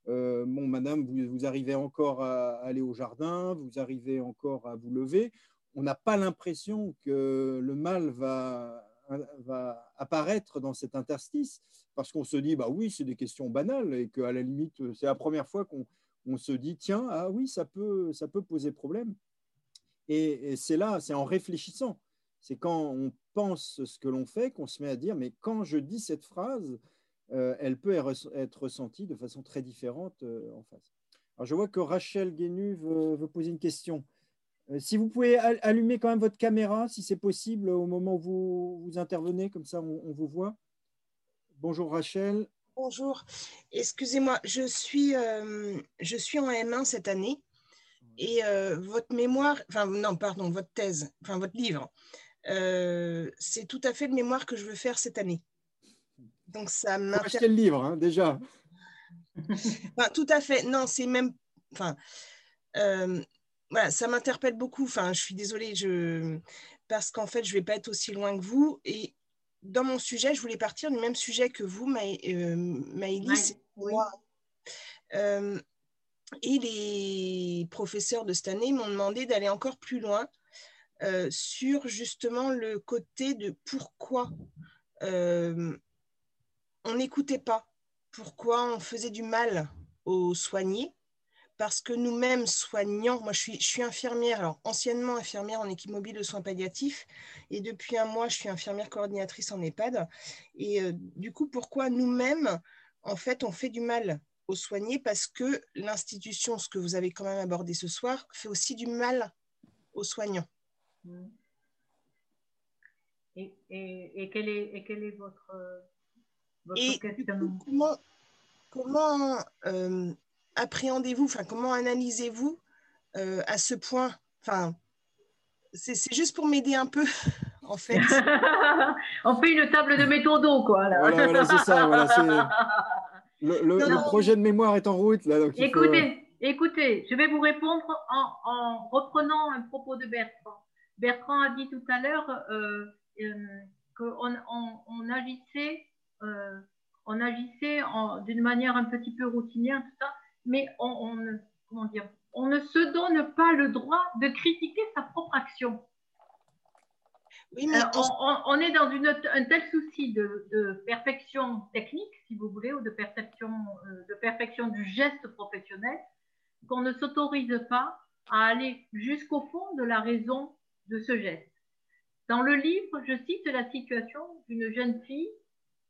euh, bon, madame, vous, arrivez encore à aller au jardin, vous arrivez encore à vous lever, on n'a pas l'impression que le mal va apparaître dans cet interstice parce qu'on se dit, bah oui, c'est des questions banales et qu'à la limite, c'est la première fois qu'on se dit, tiens, ah oui, ça peut, ça peut poser problème. Et, c'est là, c'est en réfléchissant, c'est quand on pense ce que l'on fait qu'on se met à dire, mais quand je dis cette phrase, elle peut être ressentie de façon très différente euh, en face. Alors je vois que Rachel Guénu veut, veut poser une question. Euh, si vous pouvez allumer quand même votre caméra, si c'est possible, au moment où vous, vous intervenez, comme ça on, vous voit. Bonjour Rachel. Bonjour. Excusez-moi, je suis, euh, je suis en M1 cette année et euh, votre mémoire, enfin non, pardon, votre thèse, enfin votre livre, c'est tout à fait le mémoire que je veux faire cette année. Donc ça m'intéresse. le livre, hein, déjà. <laughs> enfin, tout à fait. Non, c'est même, enfin, voilà, ça m'interpelle beaucoup. Enfin, je suis désolée, je... parce qu'en fait, je ne vais pas être aussi loin que vous. Et dans mon sujet, je voulais partir du même sujet que vous, Maëlys. Euh, et les professeurs de cette année m'ont demandé d'aller encore plus loin euh, sur justement le côté de pourquoi euh, on n'écoutait pas, pourquoi on faisait du mal aux soignés parce que nous-mêmes, soignants, moi je suis, infirmière, alors anciennement infirmière en équipe mobile de soins palliatifs, et depuis un mois, je suis infirmière coordinatrice en EHPAD. Et euh, du coup, pourquoi nous-mêmes, en fait, on fait du mal aux soignés Parce que l'institution, ce que vous avez quand même abordé ce soir, fait aussi du mal aux soignants. Et, et, et, quelle, est, et quelle est votre, votre question Comment, comment euh, appréhendez-vous, enfin, comment analysez-vous euh, à ce point? Enfin, c'est juste pour m'aider un peu, <laughs> en fait. <laughs> On fait une table de méthodo, quoi. Voilà, c'est ça. Voilà, <laughs> le, projet de mémoire est en route. Là, écoutez, écoutez, je vais vous répondre en, reprenant un propos de Bertrand. Bertrand a dit tout à l'heure euh, euh qu'on on, agissait, euh, on agissait d'une manière un petit peu routinière, tout ça mais on, ne, comment dire, on ne se donne pas le droit de critiquer sa propre action. Oui, mais on, est dans une, un tel souci de, perfection technique, si vous voulez, ou de perfection, euh, de perfection du geste professionnel, qu'on ne s'autorise pas à aller jusqu'au fond de la raison de ce geste. Dans le livre, je cite la situation d'une jeune fille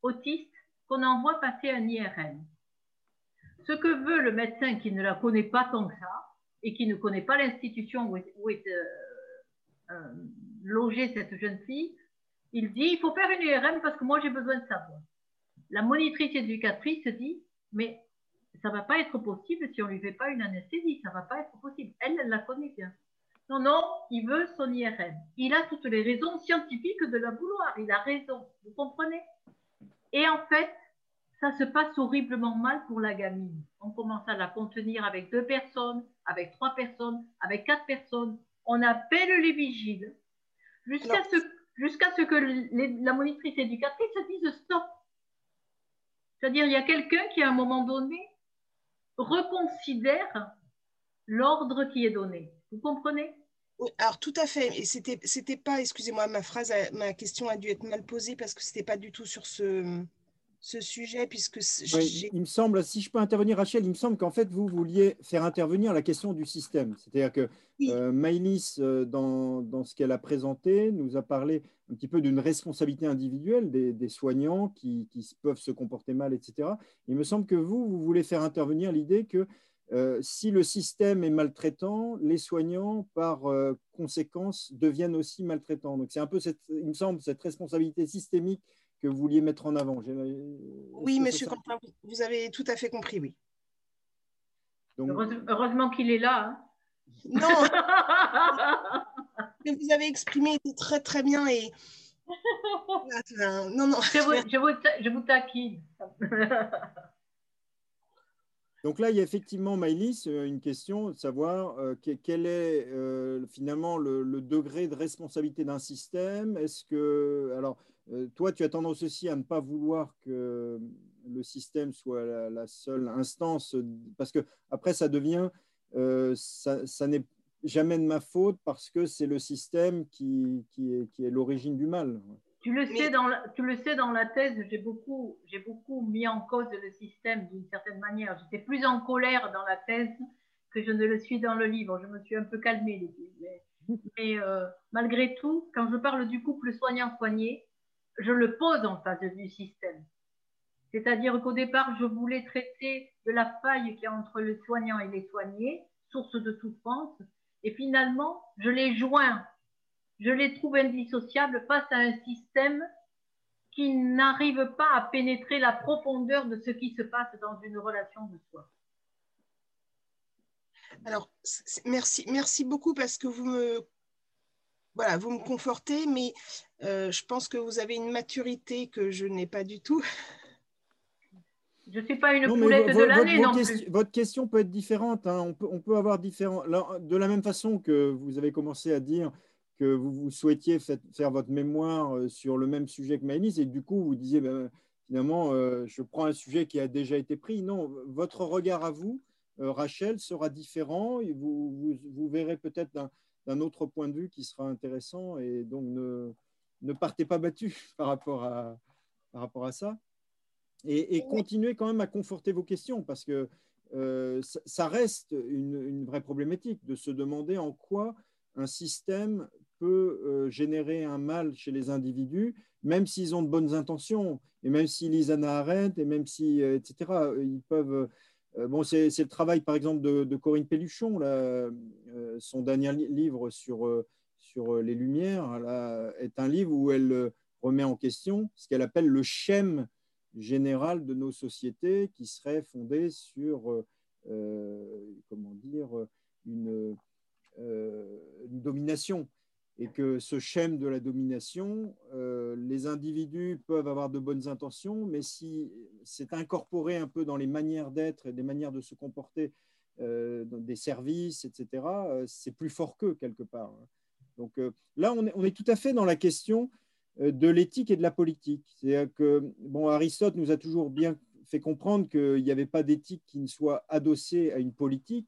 autiste qu'on envoie passer un IRM ce que veut le médecin qui ne la connaît pas tant que ça et qui ne connaît pas l'institution où est, euh, euh, logée cette jeune fille, il dit il faut faire une IRM parce que moi j'ai besoin de savoir. La monitrice éducatrice dit mais ça va pas être possible si on lui fait pas une anesthésie, ça va pas être possible. Elle, elle la connaît bien. Non, non, il veut son IRM. Il a toutes les raisons scientifiques de la vouloir. Il a raison. Vous comprenez? Et en fait, ça se passe horriblement mal pour la gamine. On commence à la contenir avec deux personnes, avec trois personnes, avec quatre personnes. On appelle les vigiles jusqu'à ce, que la monitrice éducatrice se dise stop. C'est-à-dire, il y a quelqu'un qui, à un moment donné, reconsidère l'ordre qui est donné. Vous comprenez? Alors tout à fait, et c'était c'était pas, excusez-moi, ma phrase, ma question a dû être mal posée parce que c'était pas du tout sur ce ce sujet puisque il me semble, si je peux intervenir, Rachel, il me semble qu'en fait vous vouliez faire intervenir la question du système. C'est-à-dire que euh, Maïlis, euh, dans, dans, ce qu'elle a présenté, nous a parlé un petit peu d'une responsabilité individuelle des, soignants qui, qui, peuvent se comporter mal, etc. Il me semble que vous, vous voulez faire intervenir l'idée que euh, si le système est maltraitant, les soignants, par conséquence, deviennent aussi maltraitants. Donc c'est un peu, cette, il me semble, cette responsabilité systémique que vous vouliez mettre en avant. Oui, monsieur Quentin, vous avez tout à fait compris, oui. Heureusement qu'il est là. Hein. Non <laughs> que vous avez exprimé très très bien et. <laughs> Non, non. Je <laughs> vous, je vous, je vous taquine. Donc là, il y a effectivement, Maïlis, euh, une question de savoir euh, quel est euh, finalement le, degré de responsabilité d'un système. Est-ce que, alors, toi, tu as tendance aussi à ne pas vouloir que le système soit la, seule instance, parce que après, ça devient, ça, n'est jamais de ma faute parce que c'est le système qui est l'origine du mal. Tu le, sais dans la, tu le sais dans la thèse, j'ai beaucoup, j'ai beaucoup mis en cause le système d'une certaine manière. J'étais plus en colère dans la thèse que je ne le suis dans le livre. Je me suis un peu calmée. Mais, mais euh, malgré tout, quand je parle du couple soignant-soigné, je le pose en face du système. C'est-à-dire qu'au départ, je voulais traiter de la faille qu'il y a entre le soignant et les soignés, source de souffrance, et finalement, je les joins, je les trouve indissociables face à un système qui n'arrive pas à pénétrer la profondeur de ce qui se passe dans une relation de soi. Alors, merci, merci beaucoup parce que vous me, voilà, vous me confortez, mais euh, je pense que vous avez une maturité que je n'ai pas du tout. <laughs> Je ne suis pas une poulette de l'année non plus. Votre question peut être différente. Hein. On, peut, on, peut, avoir différent. De la même façon que vous avez commencé à dire que vous, souhaitiez faire votre mémoire euh, sur le même sujet que Maëlys, et du coup, vous disiez, ben, finalement, euh, je prends un sujet qui a déjà été pris. Non, votre regard à vous, euh, Rachel, sera différent. Et vous, vous, verrez peut-être d'un autre point de vue qui sera intéressant, et donc ne, ne partez pas battu <laughs> par rapport à, par rapport à ça. Et, continuez quand même à conforter vos questions, parce que ça, reste une, vraie problématique de se demander en quoi un système peut euh, générer un mal chez les individus, même s'ils ont de bonnes intentions, et même s'ils lisent Anna Arendt, et même si, euh, etc., ils peuvent... Euh, bon, c'est le travail, par exemple, de, Corinne Pelluchon, là, son dernier livre sur, sur les Lumières, est un livre où elle remet en question ce qu'elle appelle le schème général de nos sociétés qui serait fondé sur, comment dire, une domination et que ce schème de la domination, euh, les individus peuvent avoir de bonnes intentions, mais si c'est incorporé un peu dans les manières d'être et des manières de se comporter, euh, des services, etc., euh, c'est plus fort qu'eux quelque part. Donc euh, là, on est, tout à fait dans la question de l'éthique et de la politique. C'est-à-dire que bon, Aristote nous a toujours bien fait comprendre qu'il n'y avait pas d'éthique qui ne soit adossée à une politique,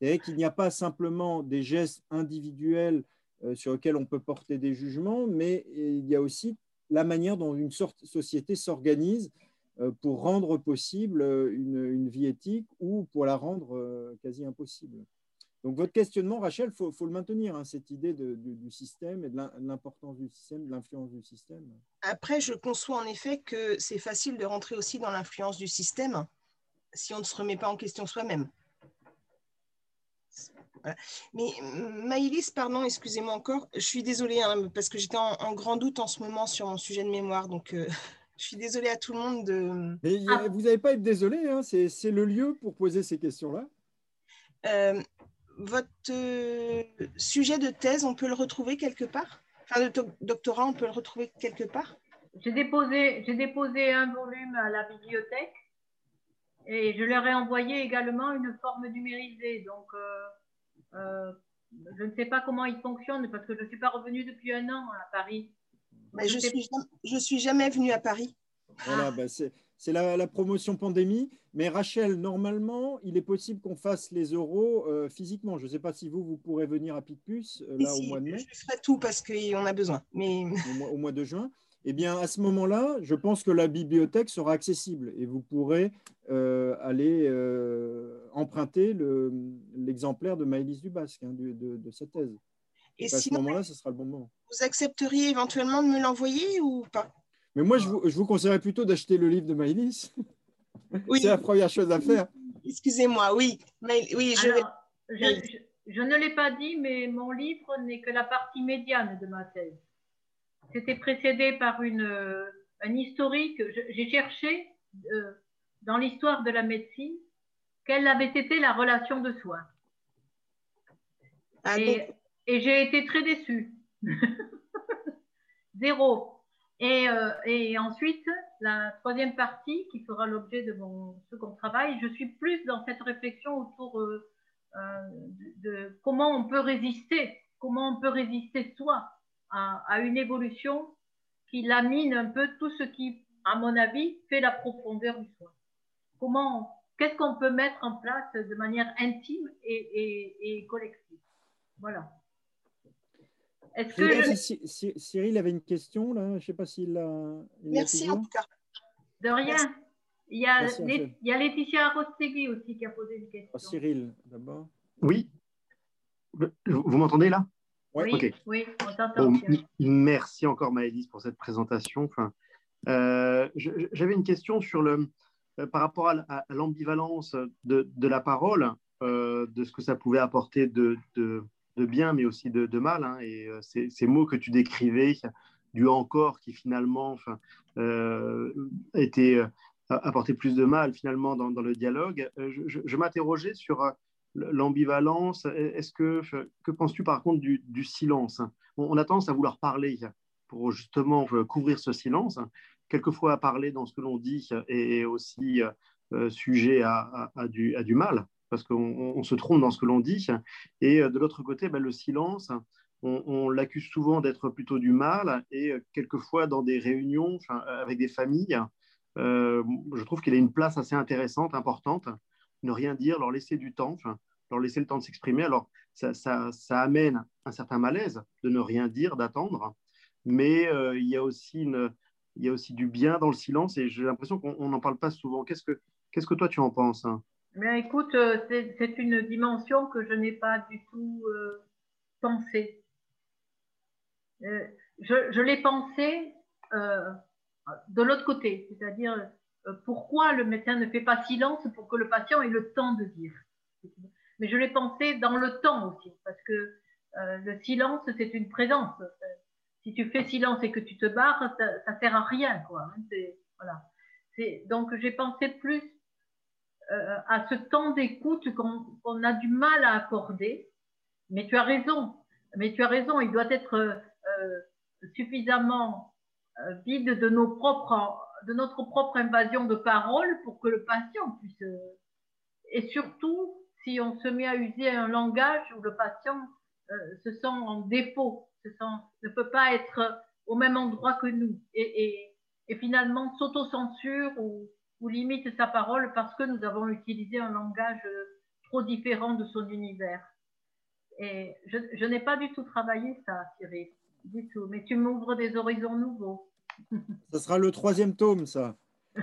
et qu'il n'y a pas simplement des gestes individuels sur lequel on peut porter des jugements, mais il y a aussi la manière dont une sorte, société s'organise euh, pour rendre possible euh, une, vie éthique ou pour la rendre quasi impossible. Donc votre questionnement, Rachel, il faut, le maintenir, hein, cette idée du système et de l'importance du système, de l'influence du système. Après, je conçois en effet que c'est facile de rentrer aussi dans l'influence du système si on ne se remet pas en question soi-même. Voilà. Mais Maïlis, pardon, excusez-moi encore, je suis désolée hein, parce que j'étais en, en, grand doute en ce moment sur mon sujet de mémoire, donc euh, <laughs> je suis désolée à tout le monde de. Mais ah. vous n'avez pas à être désolé, hein, c'est le lieu pour poser ces questions-là. Euh, votre euh, sujet de thèse, on peut le retrouver quelque part? Enfin, de doctorat, on peut le retrouver quelque part? J'ai déposé, déposé un volume à la bibliothèque et je leur ai envoyé également une forme numérisée. Donc, euh, euh, je ne sais pas comment il fonctionne parce que je ne suis pas revenue depuis un an à Paris. Mais je ne suis, je suis jamais venue à Paris. Voilà, ah. bah c'est la, la, promotion pandémie. Mais Rachel, normalement, il est possible qu'on fasse les euros euh, physiquement. Je ne sais pas si vous, vous pourrez venir à Picpus euh, là si, au mois de mai. Je ferai tout parce qu'on a besoin. Mais... Au, mois, au mois de juin eh bien, à ce moment-là, je pense que la bibliothèque sera accessible et vous pourrez euh, aller euh, emprunter l'exemplaire le, de Maëlys Dubasque hein, de, de, de, sa thèse. Et, et à ce moment-là, ce sera le bon moment. Vous accepteriez éventuellement de me l'envoyer ou pas? Mais moi, je vous, je vous conseillerais plutôt d'acheter le livre de Maëlys. Oui. <laughs> C'est la première chose à faire. Excusez-moi, oui. Mais, oui je, Alors, je, je, je ne l'ai pas dit, mais mon livre n'est que la partie médiane de ma thèse. C'était précédé par une, euh, un historique. J'ai cherché euh, dans l'histoire de la médecine quelle avait été la relation de soins. Ah et, et j'ai été très déçue. <laughs> Zéro. Et, euh, et, ensuite, la troisième partie qui fera l'objet de mon second travail, je suis plus dans cette réflexion autour euh, de, de, comment on peut résister, comment on peut résister soi à, à, une évolution qui lamine un peu tout ce qui, à mon avis, fait la profondeur du soin. Comment, qu'est-ce qu'on peut mettre en place de manière intime et, et, et collective? Voilà. Est-ce que je... Cyril avait une question là, je ne sais pas s'il l'a. Merci en tout cas. De rien. Il y a, Merci, les, il y a Laetitia Arostegui aussi qui a posé une question. Oh, Cyril, d'abord. Oui. Vous m'entendez là? Oui, okay. oui, on t'entend. Bon, merci encore Maëlys pour cette présentation. Enfin, euh, J'avais une question sur le, euh, par rapport à, à l'ambivalence de, de, la parole, euh, de ce que ça pouvait apporter de, de, de bien, mais aussi de, mal. Hein, et ces, mots que tu décrivais, du encore qui finalement enfin, était apporté plus de mal finalement dans, le dialogue. Je, m'interrogeais sur l'ambivalence. Est-ce que que penses-tu par contre du, silence? On, a tendance à vouloir parler pour justement couvrir ce silence. Quelquefois, parler dans ce que l'on dit est aussi sujet à, du, à, du, mal parce qu'on se trompe dans ce que l'on dit. Et de l'autre côté, ben, le silence, on, l'accuse souvent d'être plutôt du mal. Et quelquefois, dans des réunions avec des familles, euh, je trouve qu'il a une place assez intéressante, importante. Ne rien dire, leur laisser du temps, leur laisser le temps de s'exprimer. Alors, ça, ça, amène un certain malaise de ne rien dire, d'attendre. Mais euh, il, y a aussi une, il y a aussi du bien dans le silence et j'ai l'impression qu'on n'en parle pas souvent. Qu'est-ce que, que toi tu en penses hein? Écoute, euh, c'est une dimension que je n'ai pas du tout euh, pensée. Je, je l'ai pensé de l'autre côté, c'est-à-dire pourquoi le médecin ne fait pas silence pour que le patient ait le temps de dire? Mais je l'ai pensé dans le temps aussi, parce que le silence, c'est une présence. Si tu fais silence et que tu te barres, ça, ne sert à rien, quoi. Hein, voilà. Donc j'ai pensé plus euh, à ce temps d'écoute qu'on a du mal à accorder. Mais tu as raison. Mais tu as raison. Il doit être euh, suffisamment euh, vide de, nos propres, de notre propre invasion de parole pour que le patient puisse. et surtout, si on se met à user un langage où le patient se sent en défaut, se sent, ne peut pas être au même endroit que nous, et, et, et finalement s'auto-censure ou, ou limite sa parole parce que nous avons utilisé un langage euh, trop différent de son univers. Et je, n'ai pas du tout travaillé ça, Cyril, du tout. Mais tu m'ouvres des horizons nouveaux. Ça sera le troisième tome, ça. <laughs>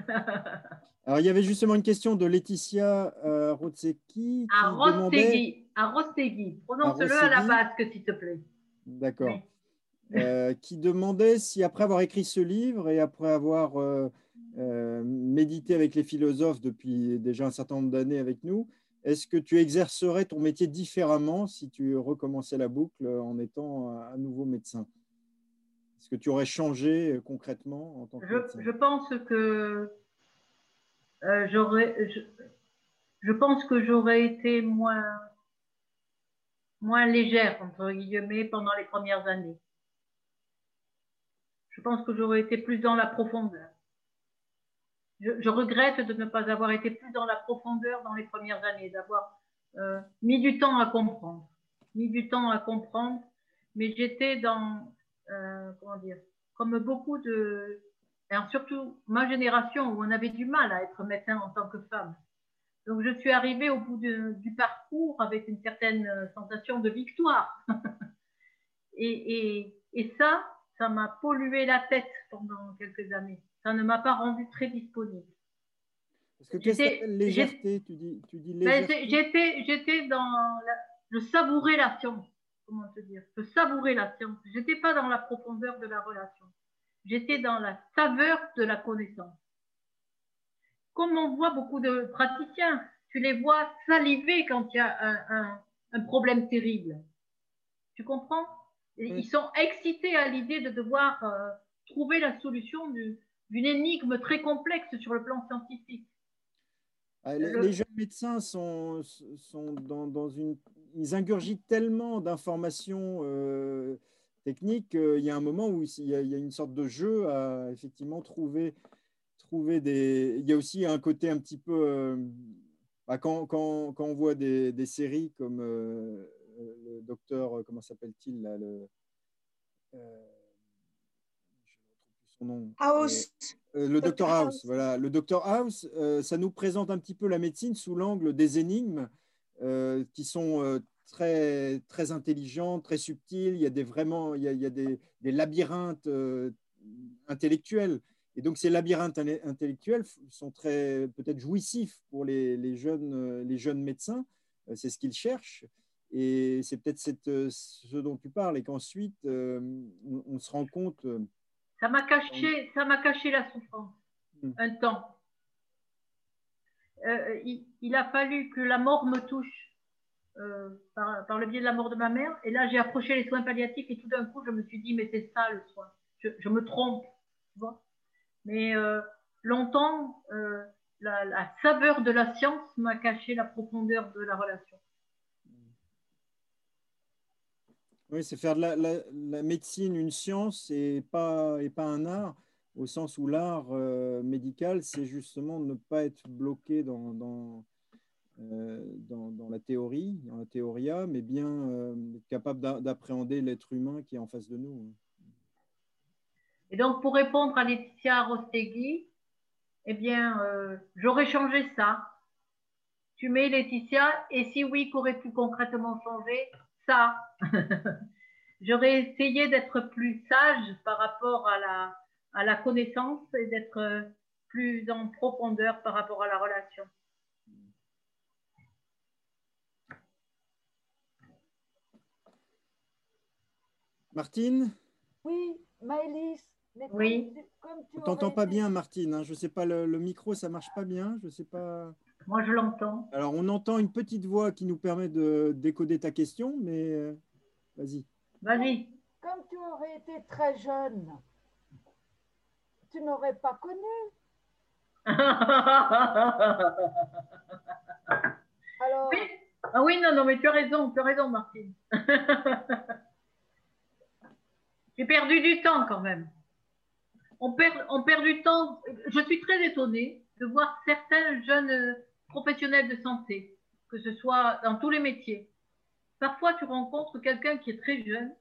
Alors, il y avait justement une question de Laetitia euh, Rotseki. À à Rostegui. Prononce-le à, la basque, s'il te plaît. D'accord. Euh, qui demandait si après avoir écrit ce livre et après avoir euh, euh, méditer avec les philosophes depuis déjà un certain nombre d'années avec nous, est-ce que tu exercerais ton métier différemment si tu recommençais la boucle en étant à nouveau médecin? Est-ce que tu aurais changé euh, concrètement en tant que je, Je pense que euh, j'aurais, je, pense que j'aurais été moins, moins légère entre guillemets pendant les premières années. Je pense que j'aurais été plus dans la profondeur je, regrette de ne pas avoir été plus dans la profondeur dans les premières années, d'avoir euh, mis du temps à comprendre, mis du temps à comprendre, mais j'étais dans, euh, comment dire, comme beaucoup de, surtout ma génération où on avait du mal à être médecin en tant que femme. Donc je suis arrivée au bout du parcours avec une certaine sensation de victoire. <laughs> et, et, et ça, ça m'a pollué la tête pendant quelques années ça ne m'a pas rendu très disponible. Parce que qu'est-ce que légèreté Tu dis, tu dis ben, légèreté? J'étais dans le savourer la science. Comment te dire Le savourer la science. J'étais pas dans la profondeur de la relation. J'étais dans la saveur de la connaissance. Comme on voit beaucoup de praticiens, tu les vois saliver quand il y a un, un, problème terrible. Tu comprends? Ils sont excités à l'idée de devoir euh, trouver la solution du, d'une énigme très complexe sur le plan scientifique. Ah, les, jeunes médecins sont, sont dans, une. Ils ingurgitent tellement d'informations euh, techniques qu'il y a un moment où il y, a, une sorte de jeu à effectivement trouver, trouver des. Il y a aussi un côté un petit peu. Euh, bah, quand, quand, quand, on voit des, des séries comme euh, le docteur, comment s'appelle-t-il là, le, House. Euh, euh, le Dr House, voilà. Le Dr House, euh, ça nous présente un petit peu la médecine sous l'angle des énigmes qui sont très, très intelligentes, très subtiles. Il y a des, vraiment, il y a, des, labyrinthes intellectuels. Et donc, ces labyrinthes intellectuels sont très peut-être jouissifs pour les, jeunes, les jeunes médecins. C'est ce qu'ils cherchent. Et c'est peut-être ce dont tu parles. Et qu'ensuite, on, se rend compte ça m'a caché, ça m'a caché la souffrance hmm. un temps. Euh, il, a fallu que la mort me touche par, le biais de la mort de ma mère. Et là, j'ai approché les soins palliatifs et tout d'un coup, je me suis dit, mais c'est ça le soin. Je, me trompe, tu vois. Mais longtemps, la, saveur de la science m'a caché la profondeur de la relation. Oui, c'est faire de la, médecine une science et pas, et pas un art, au sens où l'art euh, médical, c'est justement ne pas être bloqué dans, dans, euh, dans, la théorie, dans la théoria, mais bien euh, être capable d'appréhender l'être humain qui est en face de nous. Et donc, pour répondre à Laetitia Rostegui, eh bien, j'aurais changé ça. Tu mets Laetitia, et si oui, qu'aurais-tu concrètement changé? Ça. <laughs> J'aurais essayé d'être plus sage par rapport à la, à la connaissance et d'être plus en profondeur par rapport à la relation. Martine? Oui, Maëlys. Oui. On t'entend pas bien, Martine. Hein. Je sais pas, le, le, micro, ça marche pas bien. Je sais pas. Moi, je l'entends. Alors, on entend une petite voix qui nous permet de décoder ta question, mais euh, vas-y. Vas-y. Comme tu aurais été très jeune, tu n'aurais pas connu. <laughs> Alors... Oui. Ah oui, non, non, mais tu as raison, tu as raison, Martine. <laughs> J'ai perdu du temps quand même. On perd, on perd du temps. Je suis très étonnée de voir certains jeunes professionnels de santé, que ce soit dans tous les métiers. Parfois, tu rencontres quelqu'un qui est très jeune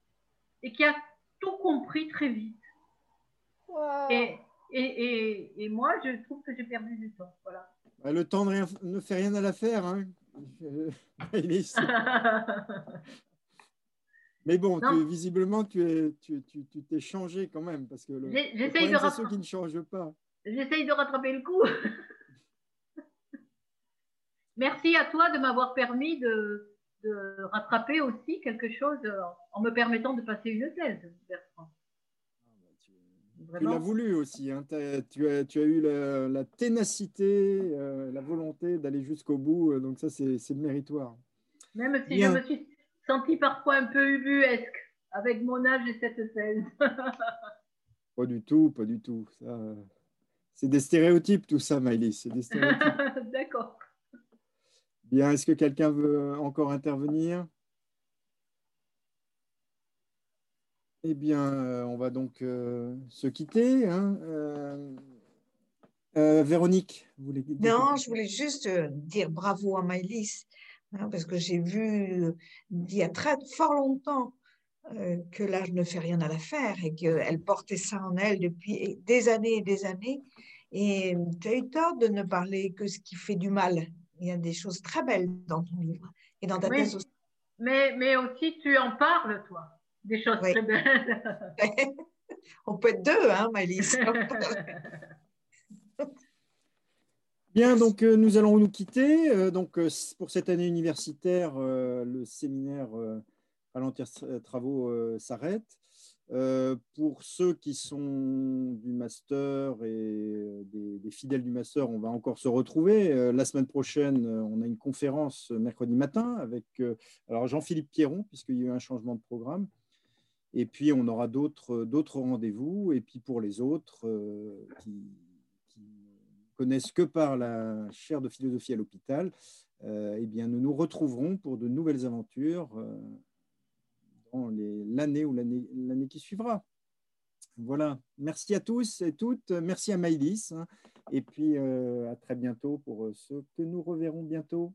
et qui a tout compris très vite. Et, et, et, moi, je trouve que j'ai perdu du temps. Voilà. Bah, le temps ne fait rien à l'affaire. Hein. <laughs> Mais bon, visiblement, tu t'es tu, tu, changé quand même. Parce que le, le de ceux qui ne changent pas. J'essaye de rattraper le coup. <laughs> Merci à toi de m'avoir permis de, rattraper aussi quelque chose en me permettant de passer une thèse, Bertrand. Tu l'as voulu aussi. Hein. tu, as, tu, as, eu la, ténacité, euh, la volonté d'aller jusqu'au bout. Euh, donc ça, c'est méritoire. Même si je me suis sentie parfois un peu ubuesque avec mon âge et cette thèse. <laughs> pas du tout, pas du tout. C'est des stéréotypes tout ça, Maëlys. <laughs> D'accord. Bien, est-ce que quelqu'un veut encore intervenir? Eh bien, euh, on va donc euh, se quitter. Hein. Euh, Véronique, vous voulez dire Non, je voulais juste dire bravo à Maëlys, hein, parce que j'ai vu il y a très fort longtemps que l'âge ne fait rien à l'affaire et qu'elle portait ça en elle depuis des années et des années. Et tu as eu tort de ne parler que ce qui fait du mal il y a des choses très belles dans ton livre et dans ta thèse aussi. Mais, mais aussi, tu en parles, toi, des choses très belles. <laughs> On peut être deux, hein, Malice <laughs> Bien, donc euh, nous allons nous quitter. Euh, donc, euh, pour cette année universitaire, le séminaire Ralentir Travaux s'arrête. Euh, pour ceux qui sont du master et des, fidèles du master, on va encore se retrouver. Euh, la semaine prochaine, on a une conférence mercredi matin avec alors Jean-Philippe Pierron, puisqu'il y a eu un changement de programme. Et puis, on aura d'autres rendez-vous. Et puis, pour les autres qui, qui connaissent que par la chaire de philosophie à l'hôpital, eh bien, nous nous retrouverons pour de nouvelles aventures l'année ou l'année qui suivra. Voilà, merci à tous et toutes, merci à Maïlis, et puis euh, à très bientôt pour ceux que nous reverrons bientôt.